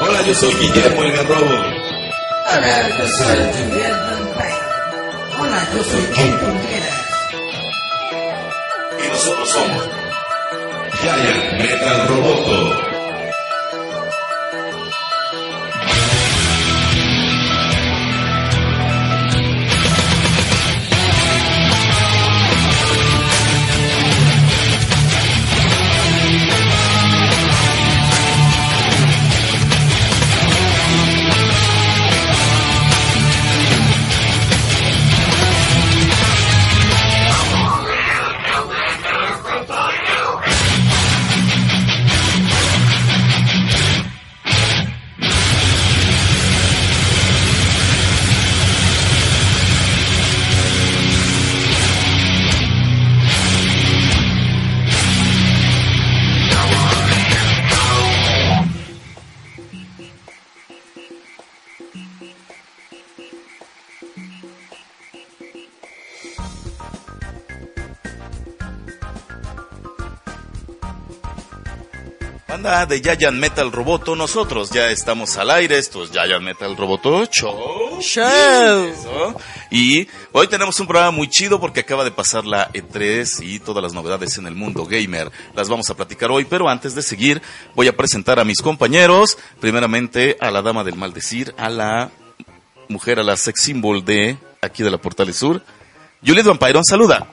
Hola, yo soy Guillermo el Garrobo. Hola, yo soy Guillermo Payne. Hola, yo soy Ken Contreras. Y nosotros somos Giant Metal Roboto. De Giant Metal Roboto, nosotros ya estamos al aire, esto es Giant Metal Roboto Show. Show. Eso. Y hoy tenemos un programa muy chido porque acaba de pasar la E3 y todas las novedades en el mundo gamer. Las vamos a platicar hoy, pero antes de seguir voy a presentar a mis compañeros. Primeramente a la dama del maldecir, a la mujer, a la sex symbol de aquí de la Portales Sur. Juliet Vampirón, saluda.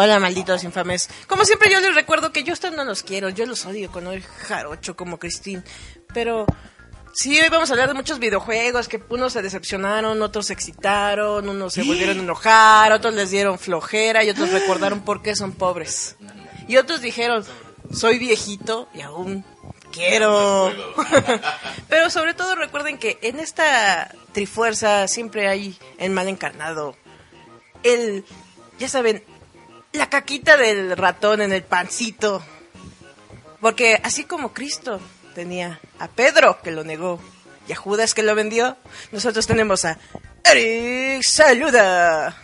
Hola, malditos infames. Como siempre, yo les recuerdo que yo ustedes no los quiero. Yo los odio con el jarocho como Christine. Pero sí, hoy vamos a hablar de muchos videojuegos que unos se decepcionaron, otros se excitaron, unos se volvieron a enojar, otros les dieron flojera y otros recordaron por qué son pobres. Y otros dijeron, soy viejito y aún quiero. Pero sobre todo recuerden que en esta trifuerza siempre hay el mal encarnado. El, ya saben, la caquita del ratón en el pancito. Porque así como Cristo tenía a Pedro que lo negó y a Judas que lo vendió, nosotros tenemos a Eric Saluda.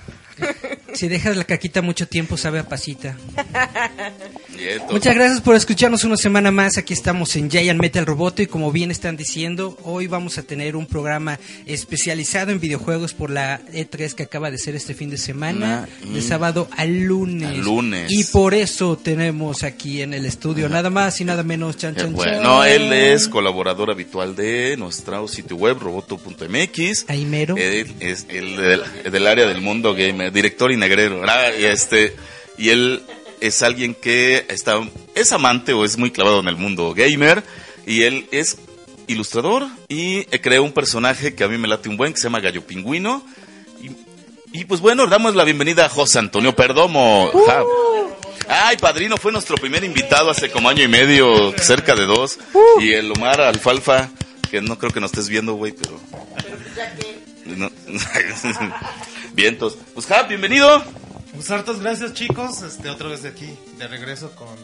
Si dejas la caquita mucho tiempo, sabe a pasita. Muchas gracias por escucharnos una semana más. Aquí estamos en Giant Metal Roboto y como bien están diciendo, hoy vamos a tener un programa especializado en videojuegos por la E3 que acaba de ser este fin de semana, de sábado al lunes. Al lunes. Y por eso tenemos aquí en el estudio nada más y nada menos chan Eh, chan bueno, chan. él es colaborador habitual de nuestro sitio web roboto.mx. Ahí mero. Él es el del, del área del mundo gamer, director y negrero. Y este y él es alguien que está es amante o es muy clavado en el mundo gamer y él es ilustrador y creó un personaje que a mí me late un buen que se llama Gallo Pingüino y, y pues bueno, damos la bienvenida a José Antonio Perdomo. Ja. Ay, padrino, fue nuestro primer invitado hace como año y medio, cerca de dos. Y el Omar Alfalfa, que no creo que nos estés viendo, güey, pero... No. Vientos. Pues, Ja, bienvenido. Pues hartas gracias chicos, este otra vez de aquí, de regreso con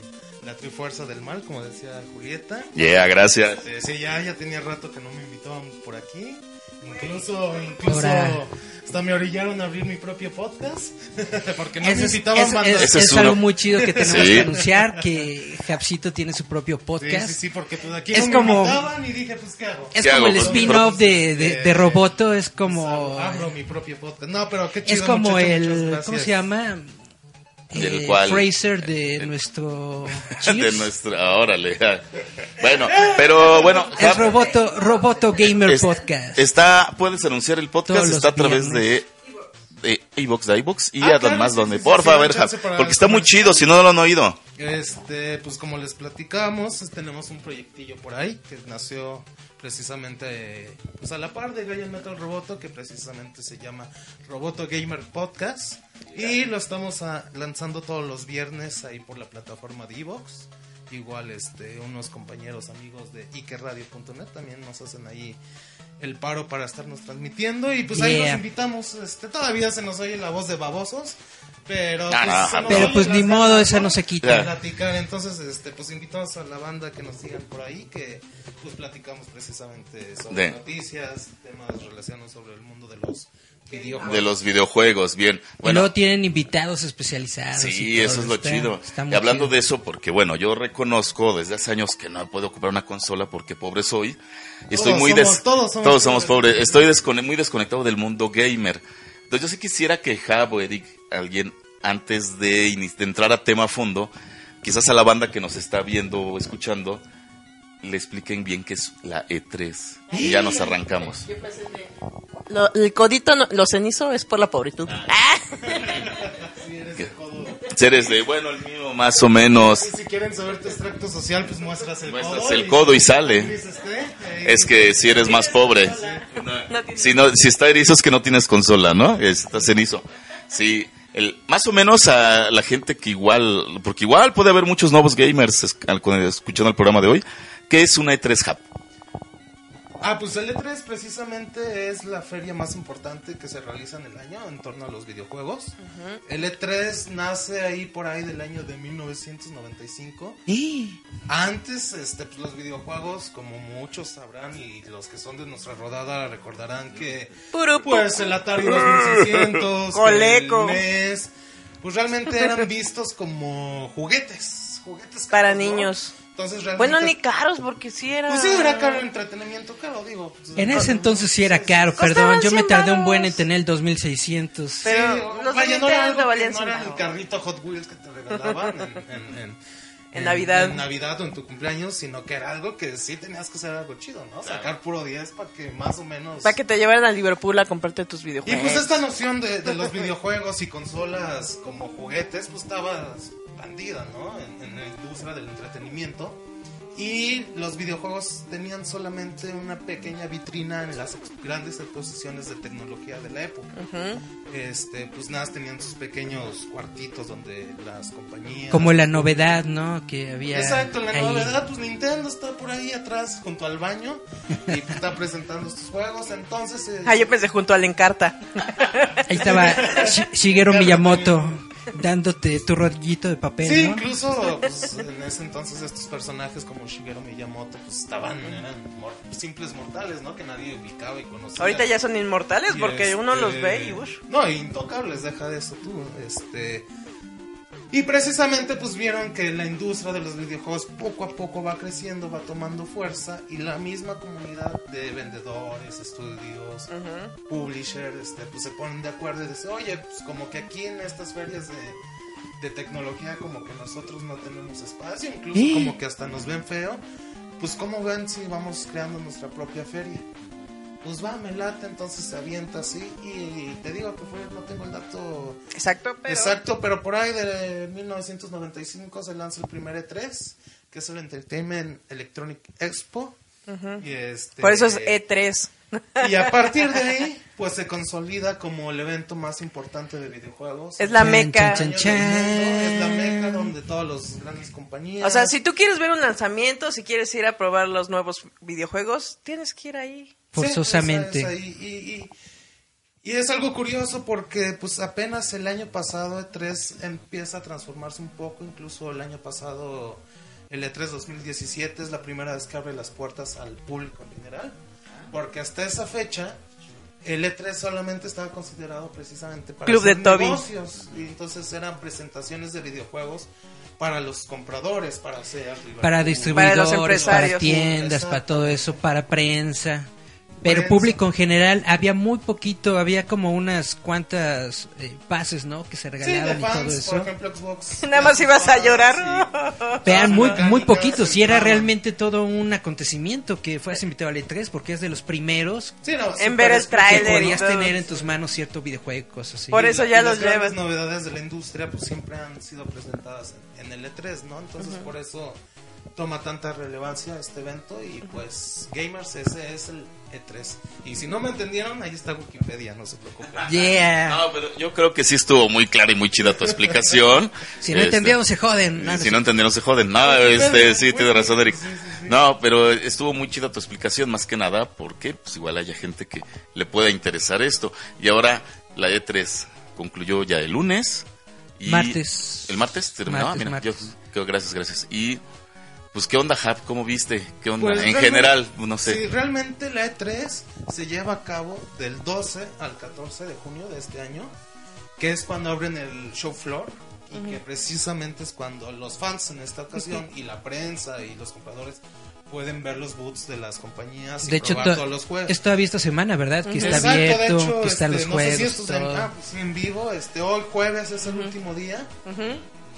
la Trifuerza del Mal, como decía Julieta. Yeah, gracias. Este, sí, ya, ya tenía rato que no me invitaban por aquí. Incluso, incluso Ahora. hasta me orillaron a abrir mi propio podcast. Porque no Eso me es, invitaban es- bandas. es- Ese es es algo uno. muy chido que tenemos Sí. que anunciar, que Japsito tiene su propio podcast. sí, sí, porque pues aquí Es no como- me invitaban y dije, pues, ¿qué hago? Es ¿Qué como hago? el Pues, spin-off de, de, de Roboto, es como... Abro mi propio podcast. No, pero qué chido, Es como el... ¿Cómo se llama? ¿Del Eh, cual? Fraser de nuestro... De Cheers. nuestra... Órale. Bueno, pero bueno... El Roboto, Roboto Gamer es- Podcast. Está, puedes anunciar el podcast, Todos está a través de... de iVox, de iVox y Ah, además claro, sí, donde, sí, porfa, sí, a ver, porque está muy chido, si no lo han oído. Este, pues como les platicamos, tenemos un proyectillo por ahí que nació precisamente pues a la par de Giant Metal Roboto, que precisamente se llama Roboto Gamer Podcast. Y lo estamos ah, lanzando todos los viernes ahí por la plataforma de Evox. Igual este, unos compañeros amigos de ikeradio.net también nos hacen ahí el paro para estarnos transmitiendo. Y pues ahí los invitamos. Este, todavía se nos oye la voz de babosos. Pero, pues, no, nos Pero pues ni modo, ganas, esa ¿no? no se quita. platicar. Entonces, este, pues invitamos a la banda que nos sigan por ahí, que pues platicamos precisamente sobre De- noticias, temas relacionados sobre el mundo de los videojuegos. de los videojuegos, bien. y Bueno, luego tienen invitados especializados. y Sí, eso es lo está- chido. está Y hablando chido. de eso, porque bueno, yo reconozco desde hace años que no puedo comprar una consola porque pobre soy. Y Estoy Todos muy somos- des- todos somos pobres. Estoy descone- muy desconectado del mundo gamer. Entonces yo sí quisiera que Jab o Eric, alguien, antes de, entrar a tema a fondo, quizás a la banda que nos está viendo o escuchando, le expliquen bien qué es la E3. Y ya nos arrancamos. Lo- el codito, no- lo cenizo es por la pobritud. Ah. Seres de, bueno, el mío más o menos. Y si quieren saber tu extracto social, pues muestras el Muestras codo. el codo y sale. Es que si eres más pobre. No Si, no, si está erizo es que no tienes consola, ¿no? Está cenizo. Sí, el, más o menos a la gente que igual, porque igual puede haber muchos nuevos gamers es- al- con- escuchando el programa de hoy, que es una E3 Hub. Ah, pues el E3 precisamente es la feria más importante que se realiza en el año en torno a los videojuegos. El E3 nace ahí por ahí del año de 1995. Antes, este, pues, los videojuegos, como muchos sabrán y los que son de nuestra rodada recordarán que, Puro pues el Atari 2600, Coleco. el NES, pues realmente eran vistos como juguetes, juguetes Para ¿no? niños. Entonces realmente, Bueno, ni caros, porque sí era... pues sí, era caro el entretenimiento caro, digo. pues, En ese entonces sí era caro, perdón. Yo me 100 tardé un buen en tener el 2600. Sí, Pero los de vaya, no era algo que no era el carrito Hot Wheels que te regalaban en, en, en- En Navidad. En Navidad o en tu cumpleaños, sino que era algo que sí tenías que hacer algo chido, ¿no? Sacar puro 10 para que más o menos... Para que te llevaran a Liverpool a comprarte tus Y videojuegos. pues esta noción de, de los videojuegos y consolas como juguetes, pues estaba expandida, ¿no? En, en la industria del entretenimiento. Y los videojuegos tenían solamente una pequeña vitrina en las grandes exposiciones de tecnología de la época. Este, pues nada, tenían sus pequeños cuartitos donde las compañías... Como la novedad, ¿no? Que había. Exacto, la ahí. novedad, pues Nintendo está por ahí atrás junto al baño y pues, está presentando estos juegos, entonces... eh, Ah, yo pensé junto al Encarta. Ahí estaba Shi- Shigeru Miyamoto dándote tu rollito de papel, Sí, ¿no? incluso pues, en ese entonces estos personajes como Shigeru Miyamoto pues estaban, eran mor- simples mortales, ¿no? Que nadie ubicaba y conocía. Ahorita ya son inmortales Y, porque uno este, los ve y... ush. No, intocables, deja de eso tú. Este... Y precisamente pues vieron que la industria de los videojuegos poco a poco va creciendo, va tomando fuerza y la misma comunidad de vendedores, estudios, publishers, este, pues se ponen de acuerdo y dicen, oye, pues como que aquí en estas ferias de, de tecnología como que nosotros no tenemos espacio, incluso ¿Eh? como que hasta nos ven feo, pues como ven si vamos creando nuestra propia feria. Pues va, me late, entonces se avienta así y te digo que fue, no tengo el dato Exacto, pero... Exacto, pero por ahí de 1995 se lanza el primer E3, que es el Entertainment Electronic Expo. y este, Por eso es E E3. Y a partir de ahí, pues se consolida como el evento más importante de videojuegos. Es la meca. chan, chan, Es la meca donde todas las grandes compañías. O sea, si tú quieres ver un lanzamiento, si quieres ir a probar los nuevos videojuegos, tienes que ir ahí. Sí, Forzosamente. esa es ahí. Y, y- y es algo curioso porque pues apenas el año pasado E3 empieza a transformarse un poco, incluso el año pasado el E3 2017 es la primera vez que abre las puertas al público en general, porque hasta esa fecha el E3 solamente estaba considerado precisamente para Club de Toby. negocios y entonces eran presentaciones de videojuegos para los compradores, para hacer Para distribuidores, para, empresarios. tiendas, Exacto. para todo eso, para prensa. Pero Prensa. público en general, había muy poquito, había como unas cuantas eh, pases, ¿no? Que se Sí, de regalaban y todo eso. por ejemplo, Xbox. Nada más ibas a llorar. Vean, muy, muy poquitos, y era realmente todo un acontecimiento que fueras invitado al E3 porque es de los primeros Sí, no, En ver el especial. que podías tener en tus manos cierto videojuego, cosas así. Por eso ya y los llevas. novedades de la industria pues siempre han sido presentadas en, en el E3, ¿no? Entonces por eso toma tanta relevancia este evento y pues gamers ese es el E3. Y si no me entendieron, ahí está Wikipedia, no se preocupen. Yeah. No, pero yo creo que sí estuvo muy clara y muy chida tu explicación. Si no Este, entendieron, se joden. No, si no entendieron, se joden. No, este, sí, tienes razón, Eric. No, pero estuvo muy chida tu explicación, más que nada, porque pues igual haya gente que le pueda interesar esto. Y ahora la E3 concluyó ya el lunes. Y Martes. ¿El martes terminó? Martes, Mira, martes. yo- yo- gracias, gracias. Y pues qué onda, Hap, ¿cómo viste? ¿Qué onda? Pues, en general, no sé. Sí, realmente la E3 se lleva a cabo del 12 al 14 de junio de este año, que es cuando abren el show floor y que precisamente es cuando los fans en esta ocasión y la prensa y los compradores pueden ver los boots de las compañías y De hecho, probar to- todos los juegos. es todavía esta semana, ¿verdad? Que está Exacto, abierto, de hecho, que están este, los no sé juegos. si esto es en, ah, pues, sí, en vivo, este, hoy jueves es el último día.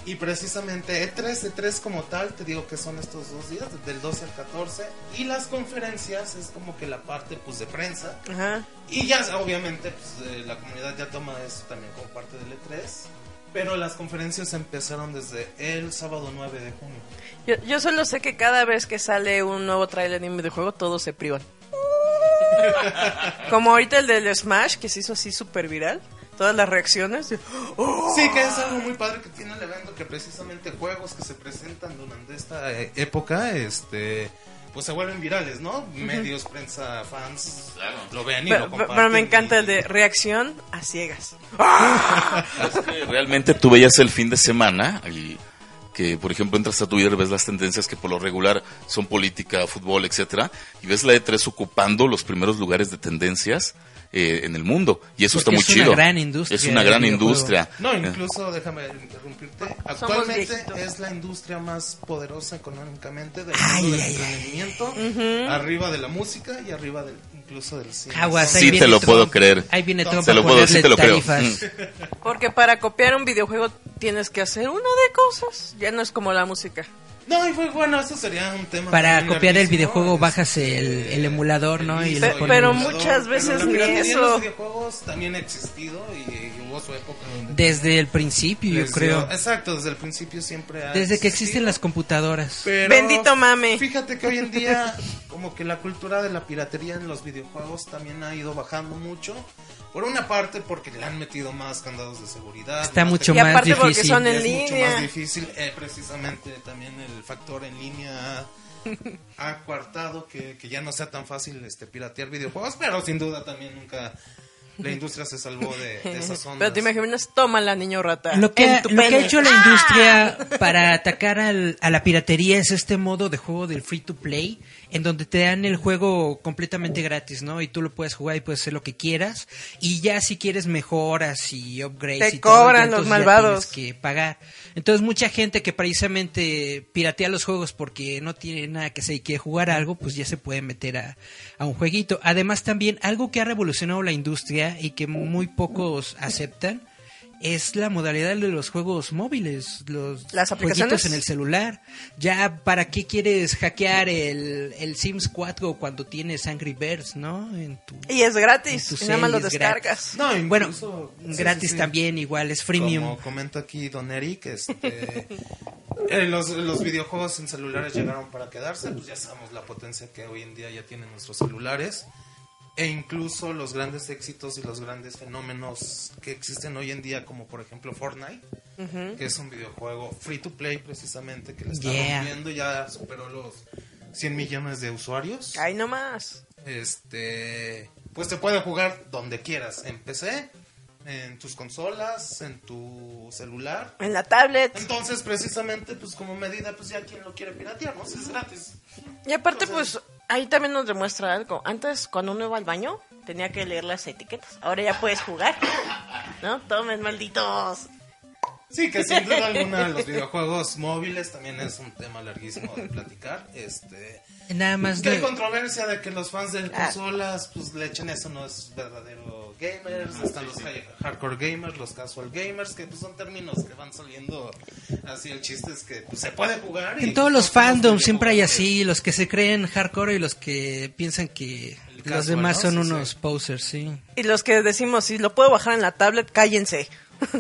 Y precisamente E E3, E3 como tal, te digo que son estos dos días, del 12 al 14. Y las conferencias es como que la parte pues de prensa. Ajá. Y ya obviamente pues, eh, la comunidad ya toma eso también como parte del E3. Pero las conferencias empezaron desde el sábado 9 de junio. Yo, yo solo sé que cada vez que sale un nuevo trailer de un videojuego, todos se privan. Como ahorita el del Smash, que se hizo así súper viral. Todas las reacciones. "Oh". Sí, que es algo muy padre que tiene el evento, que precisamente juegos que se presentan durante esta eh, época, este, pues se vuelven virales, ¿no? Medios, prensa, fans, lo ven y Pero, lo comparten. pero me encanta y- el de reacción a ciegas. Es que realmente tú veías el fin de semana y que, por ejemplo, entras a Twitter, ves las tendencias que por lo regular son política, fútbol, etcétera, y ves la E3 ocupando los primeros lugares de tendencias eh, en el mundo. Y eso Porque está muy es una chido. gran industria Es una gran industria. No, incluso, déjame interrumpirte, actualmente es la industria más poderosa económicamente del Ay, mundo del ay, ay. entretenimiento, arriba de la música y arriba del, incluso del cine. Aguas, Sí te lo Trump. puedo creer. Ahí viene Trump Te lo puedo, sí te lo creo. tarifas. Mm. Porque para copiar un videojuego tienes que hacer una de cosas. Ya no es como la música. No, y fue bueno, eso sería un tema. Para copiar el videojuego este, bajas el, el emulador, ¿no? Y Pe- pones- pero muchas veces pero ni eso. los videojuegos también ha existido y, hubo su época donde Desde el principio, yo creo. Exacto, desde el principio siempre ha Desde que existen las computadoras. Pero Bendito mame. Fíjate que hoy en día como que la cultura de la piratería en los videojuegos también ha ido bajando mucho. Por una parte porque le han metido más candados de seguridad. Está más mucho Y más aparte porque difícil. son en es mucho línea. más difícil. Eh, precisamente también el factor en línea ha- ha coartado que, que ya no sea tan fácil este piratear videojuegos, pero sin duda también nunca la industria se salvó de, de esas ondas. Pero te imaginas, tómala, niño rata. Lo que, ha, lo que ha hecho la industria para atacar al- a la piratería es este modo de juego del free to play, en donde te dan el juego completamente gratis, ¿no? Y tú lo puedes jugar y puedes hacer lo que quieras. Y ya si quieres mejoras y upgrades Te y cobran los malvados. tienes que pagar. Entonces mucha gente que precisamente piratea los juegos porque no tiene nada que hacer y quiere jugar algo, pues ya se puede meter a, a un jueguito. Además también algo que ha revolucionado la industria y que muy pocos aceptan es la modalidad de los juegos móviles, los ¿Las jueguitos aplicaciones? en el celular. Ya, ¿para qué quieres hackear el, el Sims 4 cuando tienes Angry Birds, no? En tu, Y es gratis. en tu y nada más lo descargas. No, bueno, incluso- sí, gratis sí, sí. también, igual, es freemium. Como comenta aquí Don Eric, este, eh, los, los videojuegos en celulares llegaron para quedarse, pues ya sabemos la potencia que hoy en día ya tienen nuestros celulares. E incluso los grandes éxitos y los grandes fenómenos que existen hoy en día, como por ejemplo Fortnite, que es un videojuego free to play precisamente, que le está Yeah. rompiendo, ya superó los 100 millones de usuarios. Ay, no más. Este, pues te puede jugar donde quieras, en PC, en tus consolas, en tu celular. En la tablet. Entonces, precisamente, pues como medida, pues ya quien lo quiere piratear, ¿no? Si es gratis. Y aparte, pues, ahí también nos demuestra algo. Antes, cuando uno iba al baño, tenía que leer las etiquetas. Ahora ya puedes jugar. ¿No? Tomen, malditos. Sí, que sin duda alguna los videojuegos móviles también es un tema larguísimo de platicar. Este, Nada más que hay controversia de que los fans de Ah. consolas pues le echen eso no es verdadero gamers, están los high- hardcore gamers, los casual gamers, que pues son términos que van saliendo así el chiste es que pues, se puede jugar. y, En todos pues, los fandoms siempre hay así, los que se creen hardcore y los que piensan que El los casual, demás ¿no? son Sí, unos sí. posers, sí. Y los que decimos, si lo puedo bajar en la tablet, cállense.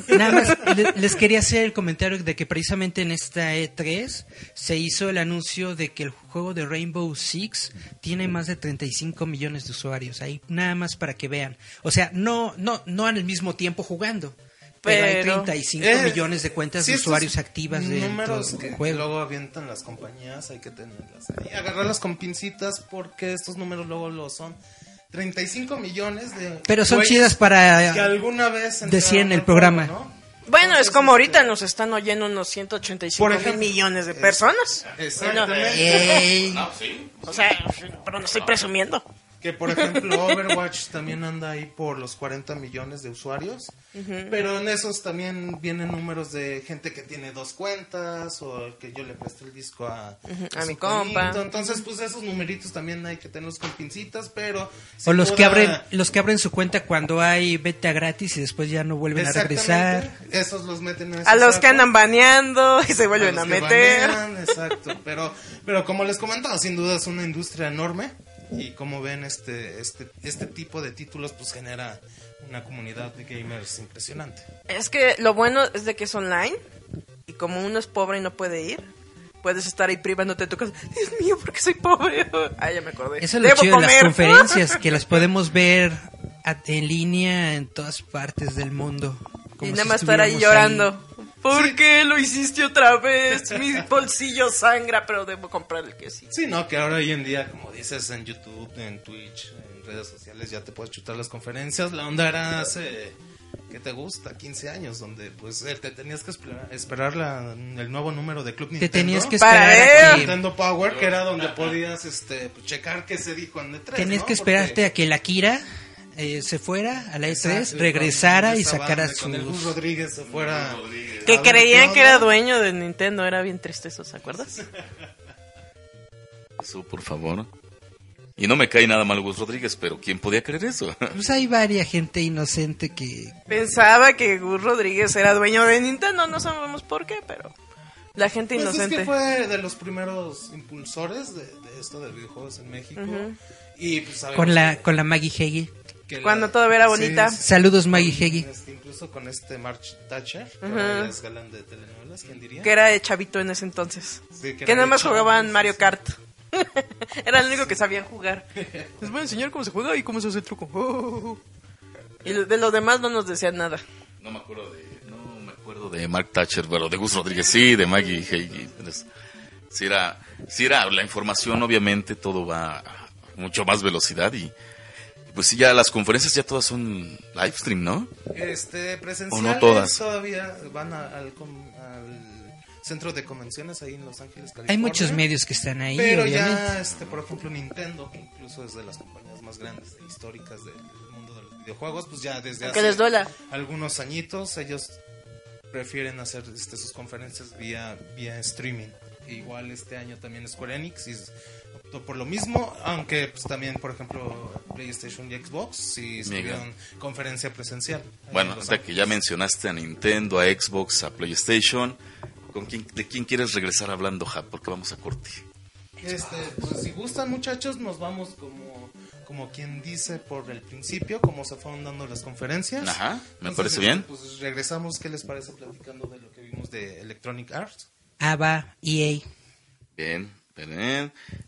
Nada más le- les quería hacer el comentario de que precisamente en esta E3 se hizo el anuncio de que el juego de Rainbow Six tiene más de 35 millones de usuarios ahí, nada más para que vean. O sea, no no no al mismo tiempo jugando, pero, hay Pero- 35 Eh, millones de cuentas de usuarios activas dentro números que juego. luego avientan las compañías hay que tenerlas ahí agarrarlas con pincitas porque estos números luego lo son 35 millones de Pero son chidas para que alguna vez entraron el programa. juego, ¿no? Bueno, es como ahorita este, nos están oyendo unos 185 Por mil ejemplo, millones de personas. Exactamente. Ey. O sea, pero no estoy presumiendo. Que por ejemplo Overwatch también anda ahí por los 40 millones de usuarios. Pero en esos también vienen números de gente que tiene dos cuentas o que yo le presté el disco a, a mi compa. primito. Entonces pues esos numeritos también hay que tenerlos con pincitas, pero... O los que abren los que abren su cuenta cuando hay beta gratis y después ya no vuelven a regresar. Esos los meten en A los que andan baneando y se vuelven a, meter. banean, exacto, pero pero como les comentaba, sin duda es una industria enorme y como ven este este este tipo de títulos pues genera una comunidad de gamers impresionante. Es que lo bueno es de que es online y como uno es pobre y no puede ir, puedes estar ahí privándote de tu casa. Dios mío, porque soy pobre. Ah, ya me acordé. Eso es lo Debo chido de las conferencias, que las podemos ver a- en línea en todas partes del mundo. como y si nada más estar ahí llorando. ¿Por qué lo hiciste otra vez? Mi bolsillo sangra, pero debo comprar el que sí. Sí, no, que ahora hoy en día, como dices, en YouTube, en Twitch, en redes sociales ya te puedes chutar las conferencias. La onda era hace, ¿qué te gusta? 15 años, donde pues eh, te tenías que esperar, esperar la- el nuevo número de Club Te Nintendo. tenías que Para esperar a ver. que, Nintendo Power, que era donde podías este, pues, checar qué se dijo en E3. tenías ¿no? que esperarte Porque- a que la Kira eh, se fuera a la E3, Exacto, regresara y sacara el Gus sus... Rodríguez se fuera. Que a ver creían que era dueño de Nintendo. Era bien triste eso, ¿se acuerdas? Eso, por favor. Y no me cae nada mal Gus Rodríguez, pero ¿quién podía creer eso? Pues hay varia gente inocente que... Pensaba que Gus Rodríguez era dueño de Nintendo. No sabemos por qué, pero la gente Pues es inocente. que fue de los primeros impulsores de, de esto de videojuegos en México. Y pues Con la, que- con la Maggie Heggie. Que la- Cuando todavía era bonita. Saludos, Maggie Heggie. Este, incluso con este March Thatcher, que ahora es galán de telenovelas, ¿quién diría? Que era de chavito en ese entonces. Sí, que nada más jugaban Mario sí. Kart. era el único que sabían jugar. Les voy a enseñar cómo se juega y cómo se hace el truco. Oh. Y de los demás no nos decían nada. No me acuerdo de, no me acuerdo de Mark Thatcher, bueno, de Gus Rodríguez, sí, de Maggie. Entonces, Si era, si era la información, obviamente todo va a mucho más velocidad y pues sí, ya las conferencias ya todas son live stream, ¿no? Este, presenciales O no todas. todavía van a- al, com- al centro de convenciones ahí en Los Ángeles, California. Hay muchos medios que están ahí, Pero obviamente. ya, este, por ejemplo, Nintendo, que incluso es de las compañías más grandes e históricas del mundo de los videojuegos, pues ya desde hace les duela. algunos añitos ellos prefieren hacer este, sus conferencias vía, vía streaming. E igual este año también Square Enix y por lo mismo, aunque pues, también, por ejemplo, PlayStation y Xbox sí tuvieron conferencia presencial. Bueno, ahorita que ya mencionaste a Nintendo, a Xbox, a PlayStation, ¿con quién, ¿de quién quieres regresar hablando, Ja? Porque vamos a corte. Este, pues si gustan muchachos, nos vamos como, como quien dice por el principio, como se fueron dando las conferencias. Ajá, me Entonces, parece bien. Pues regresamos, ¿qué les parece platicando de lo que vimos de Electronic Arts? ABA, EA. Bien.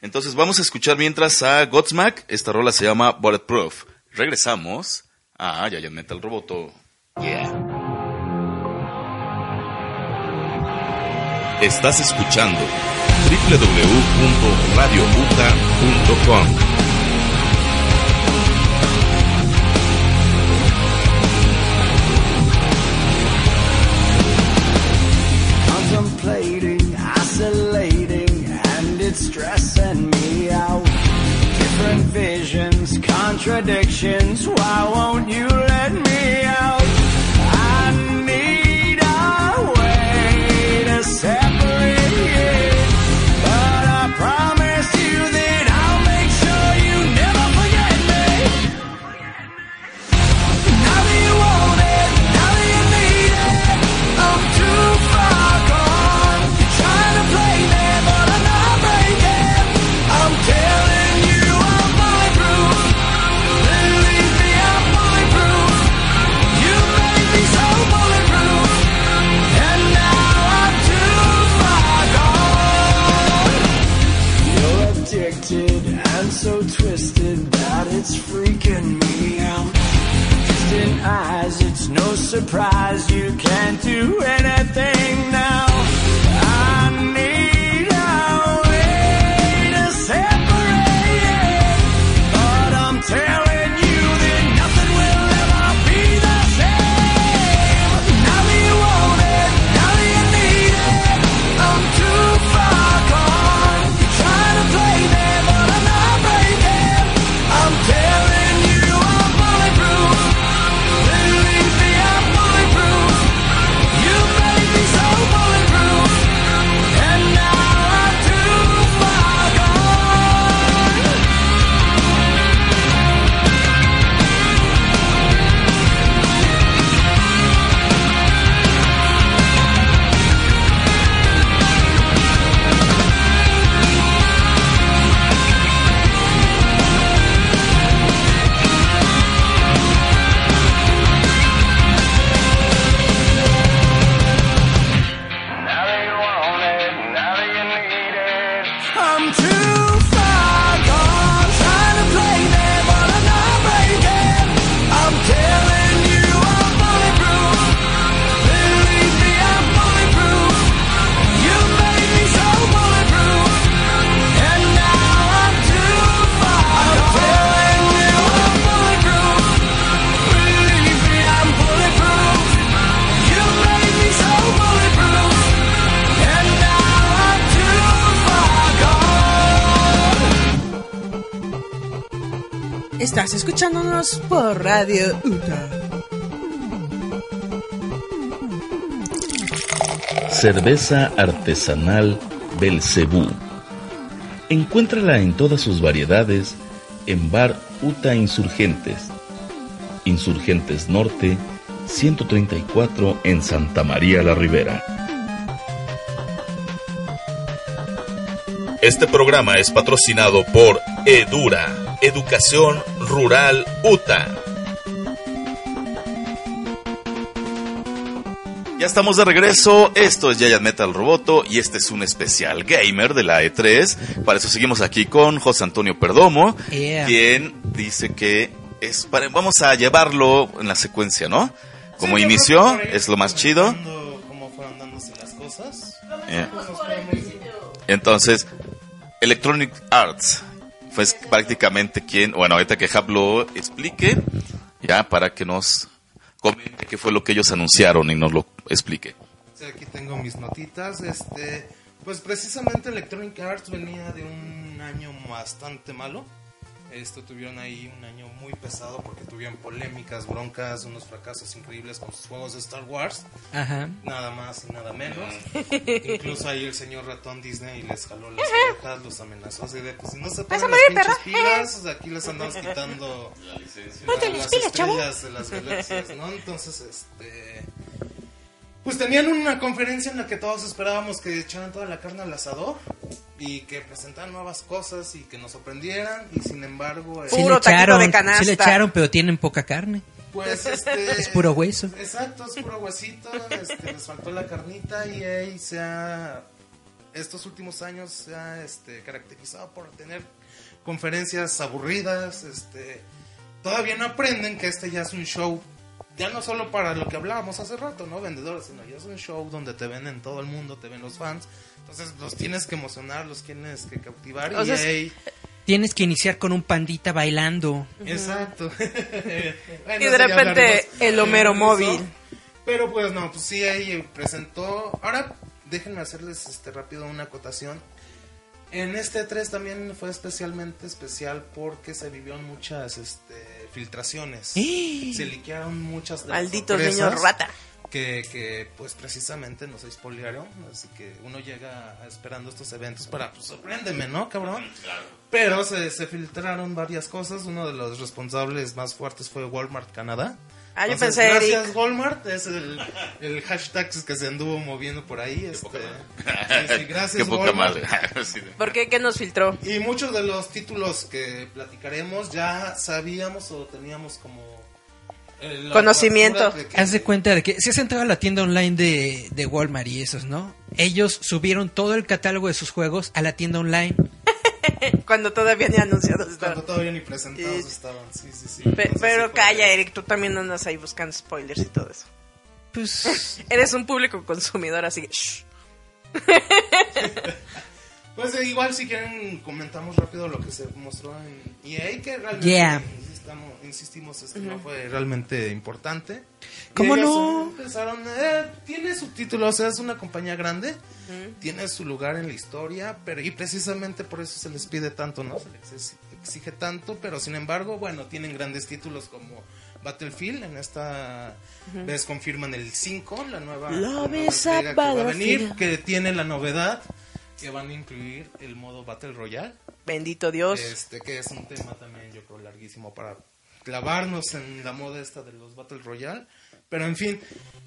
Entonces vamos a escuchar mientras a Godsmack. Esta rola se llama Bulletproof. Regresamos a Giant Metal Roboto. Yeah. Estás escuchando www.radiouta.com. contradictions, why escuchándonos por Radio UTA. Cerveza artesanal Belcebú. Encuéntrala en todas sus variedades en Bar Uta Insurgentes. Insurgentes Norte, 134 en Santa María la Ribera. Este programa es patrocinado por Edura, Educación Rural UTA. Ya estamos de regreso, esto es Giant Metal Roboto y este es un especial gamer de la E3. Para eso seguimos aquí con José Antonio Perdomo, Yeah. quien dice que es para, vamos a llevarlo en la secuencia, ¿no? Como Sí, inició, es lo más chido. Cómo fueron dándose las cosas. Eh, Entonces, Electronic Arts fue prácticamente quien, bueno, ahorita que Hub lo explique, ya para que nos comente qué fue lo que ellos anunciaron y nos lo explique. Sí, aquí tengo mis notitas. Este, pues precisamente Electronic Arts venía de un año bastante malo. Esto tuvieron ahí un año muy pesado porque tuvieron polémicas, broncas, unos fracasos increíbles con sus juegos de Star Wars. Ajá. Nada más y nada menos. Incluso ahí el señor ratón Disney les jaló las orejas, los amenazó así de, pues si no se ponen las pinches pilas, aquí les andamos quitando la- las estrellas de las galaxias, ¿no? Entonces, este... Pues tenían una conferencia en la que todos esperábamos que echaran toda la carne al asador y que presentaran nuevas cosas y que nos sorprendieran y sin embargo... eh, Sí Puro le echaron, de canasta. sí le echaron, pero tienen poca carne. Pues este. Es puro hueso. Exacto, es puro huesito. Este, les faltó la carnita y ahí se ha. Estos últimos años se ha este, caracterizado por tener conferencias aburridas. Este, todavía no aprenden que este ya es un show. Ya no solo para lo que hablábamos hace rato, ¿no? Vendedores, sino ya es un show donde te ven en todo el mundo, te ven los fans. Entonces los tienes que emocionar, los tienes que cautivar. O y sea, ahí- Tienes que iniciar con un pandita bailando. Exacto. Bueno, Y de repente el Homero móvil. Pero pues no, pues sí, ahí presentó. Ahora déjenme hacerles este rápido una acotación. En este 3 también fue especialmente especial porque se vivieron muchas este, filtraciones. Se liquearon muchas de las Malditos sorpresas niños rata. Que, que pues precisamente nos spoilearon. Así que uno llega esperando estos eventos para, pues sorpréndeme, ¿no, cabrón? Pero se, se filtraron varias cosas. Uno de los responsables más fuertes fue Walmart Canadá. Ah, yo Entonces, pensé, Gracias, Eric. Walmart. Es el, el hashtag que se anduvo moviendo por ahí. Este, sí, sí, gracias, Qué poca Walmart. madre. Sí. ¿Por qué? ¿Qué nos filtró? Y muchos de los títulos que platicaremos ya sabíamos o teníamos como... eh, la Conocimiento. que- Haz de cuenta de que si has entrado a la tienda online de, de Walmart y esos, ¿no? Ellos subieron todo el catálogo de sus juegos a la tienda online. Cuando todavía ni anunciados Cuando estaban. todavía ni presentados estaban. Sí, sí, sí. Pe- Entonces, pero calla, Eric, tú también andas ahí buscando spoilers y todo eso. Pues Eres un público consumidor, así que... shh. Pues eh, igual si quieren comentamos rápido lo que se mostró en EA, que realmente Yeah. Insistimos, este no fue realmente importante. ¿Cómo ellos no? Empezaron, eh, tiene subtítulos, o sea, es una compañía grande, tiene su lugar en la historia, pero y precisamente por eso se les pide tanto, ¿no? Se les exi- exige tanto, pero sin embargo, bueno, tienen grandes títulos como Battlefield, en esta vez confirman el 5, la nueva, la nueva que va a venir, que tiene la novedad que van a incluir el modo Battle Royale, Bendito Dios. este que es un tema también yo creo larguísimo para clavarnos en la moda esta de los Battle Royale, pero en fin,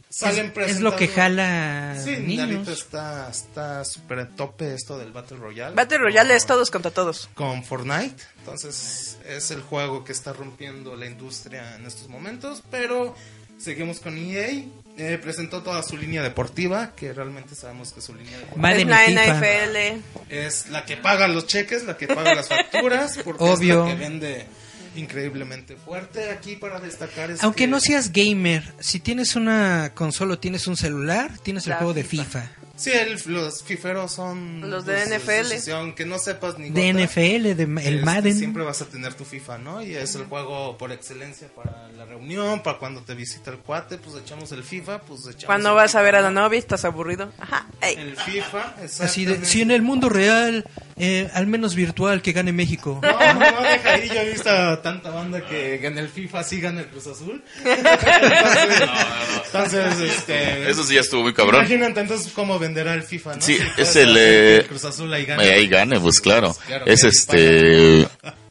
salen es, es lo que jala Sí, niños. ahorita está está súper a tope esto del Battle Royale. Battle Royale es todos contra todos. con Fortnite. Entonces es el juego que está rompiendo la industria en estos momentos. Pero seguimos con EA. Eh, presentó toda su línea deportiva, que realmente sabemos que su línea deportiva es la. NFL. es la que paga los cheques, la que paga las facturas, porque Obvio. es la que vende increíblemente fuerte. Aquí para destacar es Aunque que- no seas gamer, si tienes una consola o tienes un celular, tienes el La juego de FIFA. Sí, el- los fiferos son... Los de pues, NFL. aunque no sepas ni De gota, NFL, de el este, Madden. Siempre vas a tener tu FIFA, ¿no? Y es el juego por excelencia para la reunión, para cuando te visita el cuate, pues echamos el FIFA, pues echamos Cuando el vas a FIFA, ver a la ¿no? novia, estás aburrido. Ajá. ey. El FIFA, Así de, si en el mundo real, eh, al menos virtual, que gane México. No, no, no, deja ahí, yo he visto a tanta banda que en el FIFA sí gana el Cruz Azul. entonces, entonces, este... Eso sí ya estuvo muy cabrón. Imagínate entonces cómo venderá el FIFA, ¿no? Sí, Si es el, eh, Cruz Azul ahí gane. Ahí gane, pues claro. Claro Es este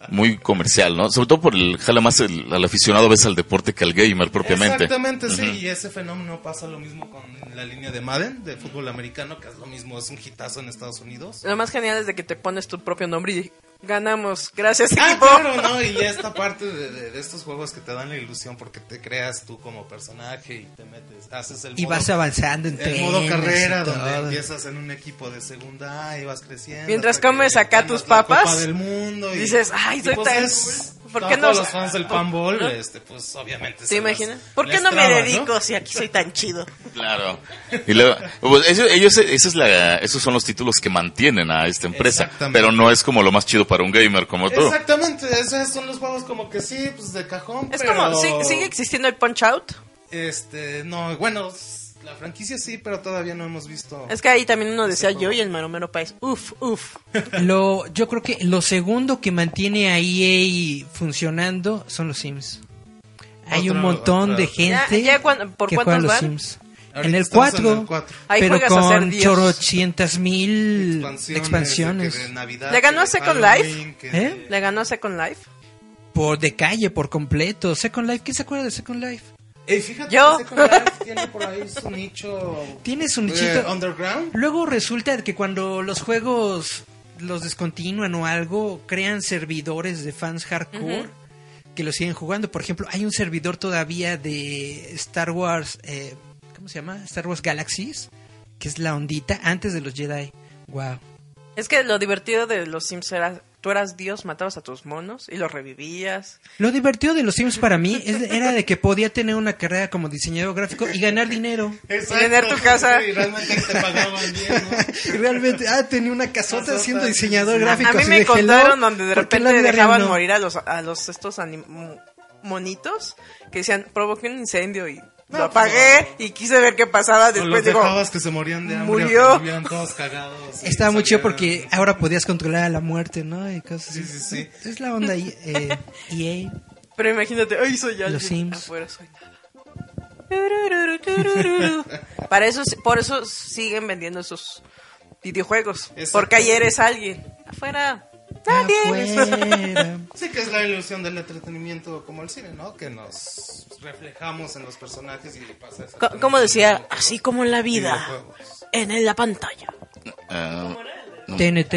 muy comercial, ¿no? Sobre todo por el jala más el, al aficionado ves al deporte que al gamer propiamente. Exactamente, sí, y ese fenómeno pasa lo mismo con la línea de Madden, de fútbol americano, que es lo mismo, es un hitazo en Estados Unidos. Lo más genial es de que te pones tu propio nombre y ganamos. Gracias, Ah, equipo. claro, ¿no? Y esta parte de, de- de estos juegos que te dan la ilusión porque te creas tú como personaje y te metes, haces el Y modo, vas avanzando en el modo carrera donde empiezas en un equipo de segunda A y vas creciendo. Mientras comes acá tus papas, del mundo y dices, "Ay, soy pues tan es- cool". ¿Por qué no- todos los fans del panball, ¿no? este, pues obviamente. ¿Te se las- imaginas? ¿Por qué no me traba, dedico si aquí soy tan chido? Claro. Y luego, pues, ellos, ellos- esa es la, esos son los títulos que mantienen a esta empresa. Exactamente. Pero no es como lo más chido para un gamer como tú. Exactamente, esos son los juegos como que sí, pues de cajón, Es pero... como, ¿sí- ¿sigue existiendo el Punch Out? Este, no, bueno, la franquicia sí, pero todavía no hemos visto... Es que ahí también uno decía yo y el maromero país. Uf, uf. Lo, yo creo que lo segundo que mantiene a EA funcionando son los Sims. Hay un montón otra- de gente Ya- ya cuan- ¿por que juega los van? Sims. En el estamos 4, en el cuatro. Ahí pero con chorocientas mil Expansiones, expansiones. de Navidad, ¿Le ganó a Second Life? ¿Eh? de- ¿Le ganó a Second Life? Por de calle, por completo. Second Life, ¿quién se acuerda de Second Life? Ey, fíjate Yo. que Second Life tiene por ahí su nicho... Tiene su eh, nichito. underground. Luego resulta que cuando los juegos los descontinúan o algo, crean servidores de fans hardcore que lo siguen jugando. Por ejemplo, hay un servidor todavía de Star Wars, eh, ¿cómo se llama? Star Wars Galaxies, que es la ondita antes de los Jedi. Wow. Es que lo divertido de los Sims era, tú eras Dios, matabas a tus monos y los revivías. Lo divertido de los Sims para mí es- era de que podía tener una carrera como diseñador gráfico y ganar dinero. Exacto, tener tu casa. sí, realmente te pagaban bien, ¿no? Y realmente, ah, tenía una casota Casota, siendo diseñador gráfico. a mí me de, contaron hello, donde de ¿por qué en la repente dejaban no? morir a los, a los estos monitos que decían, provoqué un incendio y lo apagué y quise ver qué pasaba los después. Digo, dejabas que se morían de hambre murió. todos cagados. Estaba muy chido porque ahora podías controlar a la muerte, ¿no? Y cosas así. Sí, sí, sí. Es la onda. Eh, EA. pero imagínate, ay, soy alguien. Los Sims. Afuera soy nada. Para eso, por eso siguen vendiendo esos videojuegos. Porque ahí eres alguien. Afuera, nadie. Sí que es la ilusión del entretenimiento como el cine, ¿no? Que nos reflejamos en los personajes y pasa eso. Co- Como decía, así como en la vida, en la pantalla. Ah, no, TNT.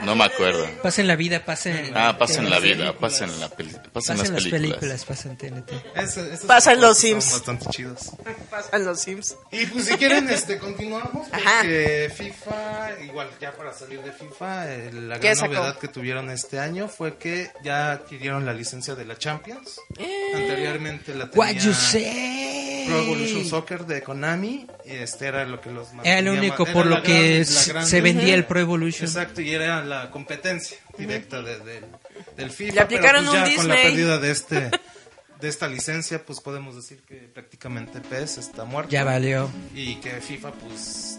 No me acuerdo. Pasen la vida, pasen. Ah, pasa en la vida, pasa en, la peli- Pasen las las películas. películas, pasen TNT. Ese- esos Pasan los juegos son Sims. Bastante chidos. Pasan los Sims. Y pues si quieren, este, continuamos. Ajá. Porque FIFA, igual ya para salir de FIFA, eh, la ¿Qué gran sacó? novedad que tuvieron este año fue que ya adquirieron la licencia de la Champions. Eh. Anteriormente la What tenía you say? Pro Evolution Soccer de Konami. Y este era lo que los Era lo mantenía único por lo que gran- se vendía el. Pro Evolution. Exacto, y era la competencia directa de- del- del FIFA. Le aplicaron pero pues un ya con la Disney. pérdida de este de esta licencia, pues podemos decir que prácticamente PES está muerto. Ya valió. Y que FIFA, pues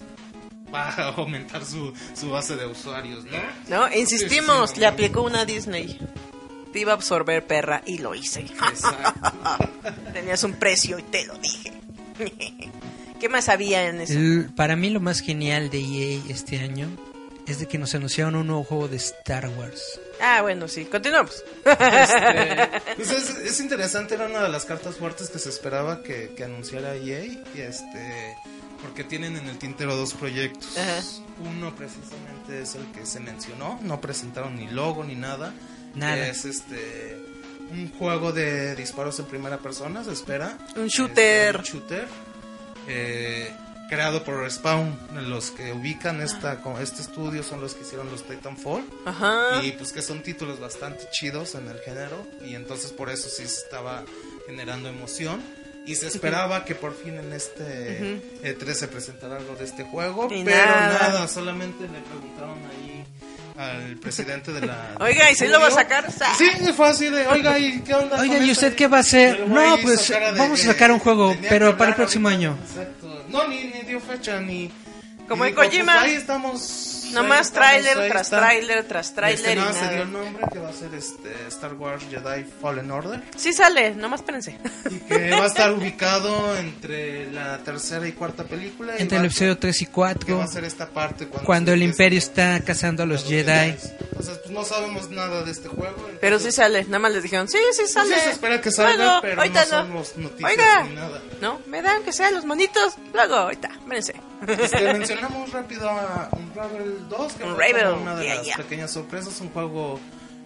va a aumentar su, su base de usuarios, ¿no? ¿No? Insistimos, Sí, sí, le aplicó una Disney. Te iba a absorber, perra, y lo hice. Exacto. Tenías un precio y te lo dije. ¿Qué más había en eso? Para mí lo más genial de EA este año es de que nos anunciaron un nuevo juego de Star Wars. Ah, bueno, sí, continuamos. Este, pues es, es interesante, era una de las cartas fuertes que se esperaba que, que anunciara EA. Y este, porque tienen en el tintero dos proyectos. Ajá. Uno precisamente es el que se mencionó, no presentaron ni logo ni nada. Nada. Es este un juego de disparos en primera persona, se espera. Un shooter. Este, un shooter. eh, creado por Respawn, los que ubican esta, co- este estudio son los que hicieron los Titanfall. Ajá. Y pues que son títulos bastante chidos en el género y entonces por eso sí estaba generando emoción. Y se esperaba que por fin en este E3 se presentara algo de este juego, Y pero nada. nada. solamente le preguntaron ahí al presidente de la... Oiga, ¿y si lo va a sacar? Sí, fue así de, oiga, ¿y qué onda? Oiga, ¿y usted qué va a hacer? No, pues, vamos a sacar un juego, pero para el próximo ahorita. año. Exacto. No, ni, ni dio fecha, ni... Como en Kojima. pues ahí estamos... Nomás tráiler tras está. tráiler tras tráiler Este y nada, se dio el nombre que va a ser este Star Wars Jedi Fallen Order Sí sale, nomás espérense. y que va a estar ubicado entre la tercera y cuarta película y Entre el episodio 3 y que 4, va a ser esta parte cuando, cuando el Imperio está cazando a los Jedi. Entonces, pues no sabemos nada de este juego. Pero entonces, sí sale, nada más les dijeron, sí, sí sale. Sí, se espera que salga, Luego, pero ahorita no sabemos noticias Oiga, ni nada. no, me dan que sean los monitos. Luego, ahorita, espérense. Este, mencionamos rápido a Unravel 2, que fue Unravel, como una de yeah, las yeah. pequeñas sorpresas, un juego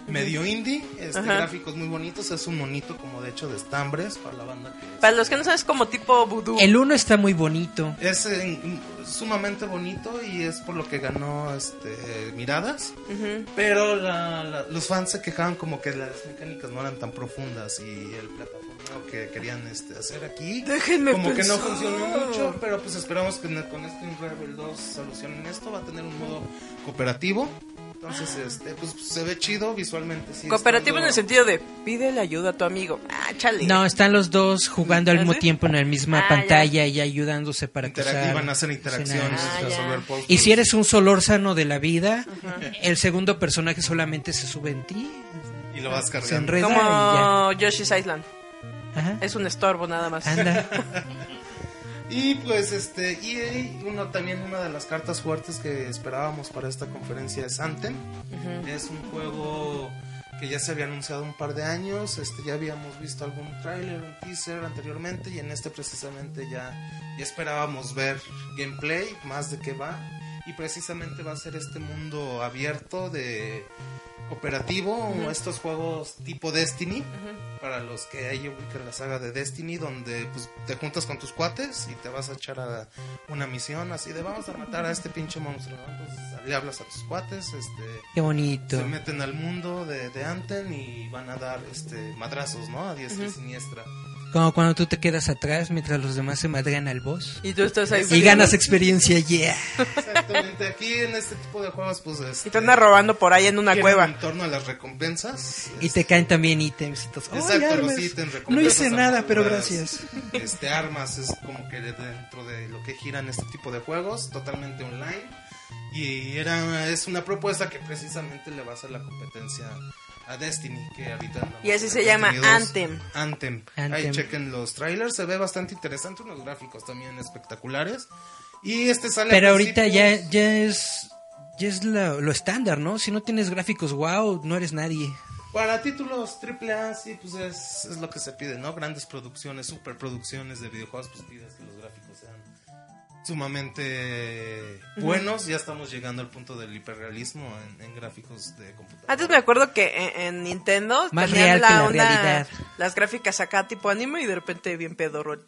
medio indie, este, Ajá. gráficos muy bonitos, es un monito como de hecho de estambres para la banda que Para los que no saben, es como tipo voodoo. El 1 está muy bonito. es eh, sumamente bonito y es por lo que ganó este miradas, Ujú. pero la- la- los fans se quejaban como que las mecánicas no eran tan profundas y el plataforma que querían este, hacer aquí Déjenme como que no pensar. funcionó mucho, pero pues esperamos que con este Unravel 2 solucionen esto, va a tener un modo cooperativo. Entonces, este, pues se ve chido visualmente. sí, Cooperativo en estando- el sentido de pídele ayuda a tu amigo. Ah, chale. No, están los dos jugando al ¿Ah, mismo sí? tiempo en la misma Ah, pantalla y ayudándose para cruzar van a hacer interacciones. Ah, ya. resolver. Y si eres un solórzano de la vida, el segundo personaje solamente se sube en ti, y lo vas se cargando. enreda y Como Yoshi's Island. Ajá. Es un estorbo nada más. Anda. Y pues este EA, uno también una de las cartas fuertes que esperábamos para esta conferencia es Anthem. Es un juego que ya se había anunciado un par de años, este ya habíamos visto algún tráiler, un teaser anteriormente y en este precisamente ya, ya esperábamos ver gameplay, más de qué va y precisamente va a ser este mundo abierto de cooperativo, estos juegos tipo Destiny, para los que hay ubican la saga de Destiny, donde pues, te juntas con tus cuates y te vas a echar a una misión así de vamos a matar a este pinche monstruo, ¿no? Entonces le hablas a tus cuates, este Qué bonito. se meten al mundo de, de Anthem y van a dar este madrazos, ¿no? A diestra y siniestra. Como cuando tú te quedas atrás mientras los demás se madrean al boss. Y tú estás ahí. Y ganas experiencia, yeah. Exactamente, aquí en este tipo de juegos pues este, Y te andas robando por ahí en una cueva. en torno a las recompensas. Y te caen también ítems. y todos, "Ay, Exacto, los armas". ítems, No hice nada, pero gracias. Este, armas es como que dentro de lo que giran este tipo de juegos, totalmente online. Y era, es una propuesta que precisamente le va a hacer la competencia a Destiny, que ahorita Y así se llama Destiny 2. Anthem. Anthem. Ahí chequen los trailers, se ve bastante interesante, unos gráficos también espectaculares. Y este sale Pero ahorita ya, ya es ya es lo, lo estándar, ¿no? Si no tienes gráficos wow, no eres nadie. Para títulos AAA, sí, pues es, es lo que se pide, ¿no? Grandes producciones, superproducciones de videojuegos, pues pides que los gráficos sean sumamente buenos. Ya estamos llegando al punto del hiperrealismo en, en gráficos de computadora. Antes me acuerdo que en, en Nintendo Más tenían real que la onda- realidad. las gráficas acá tipo anime y de repente bien pedorro.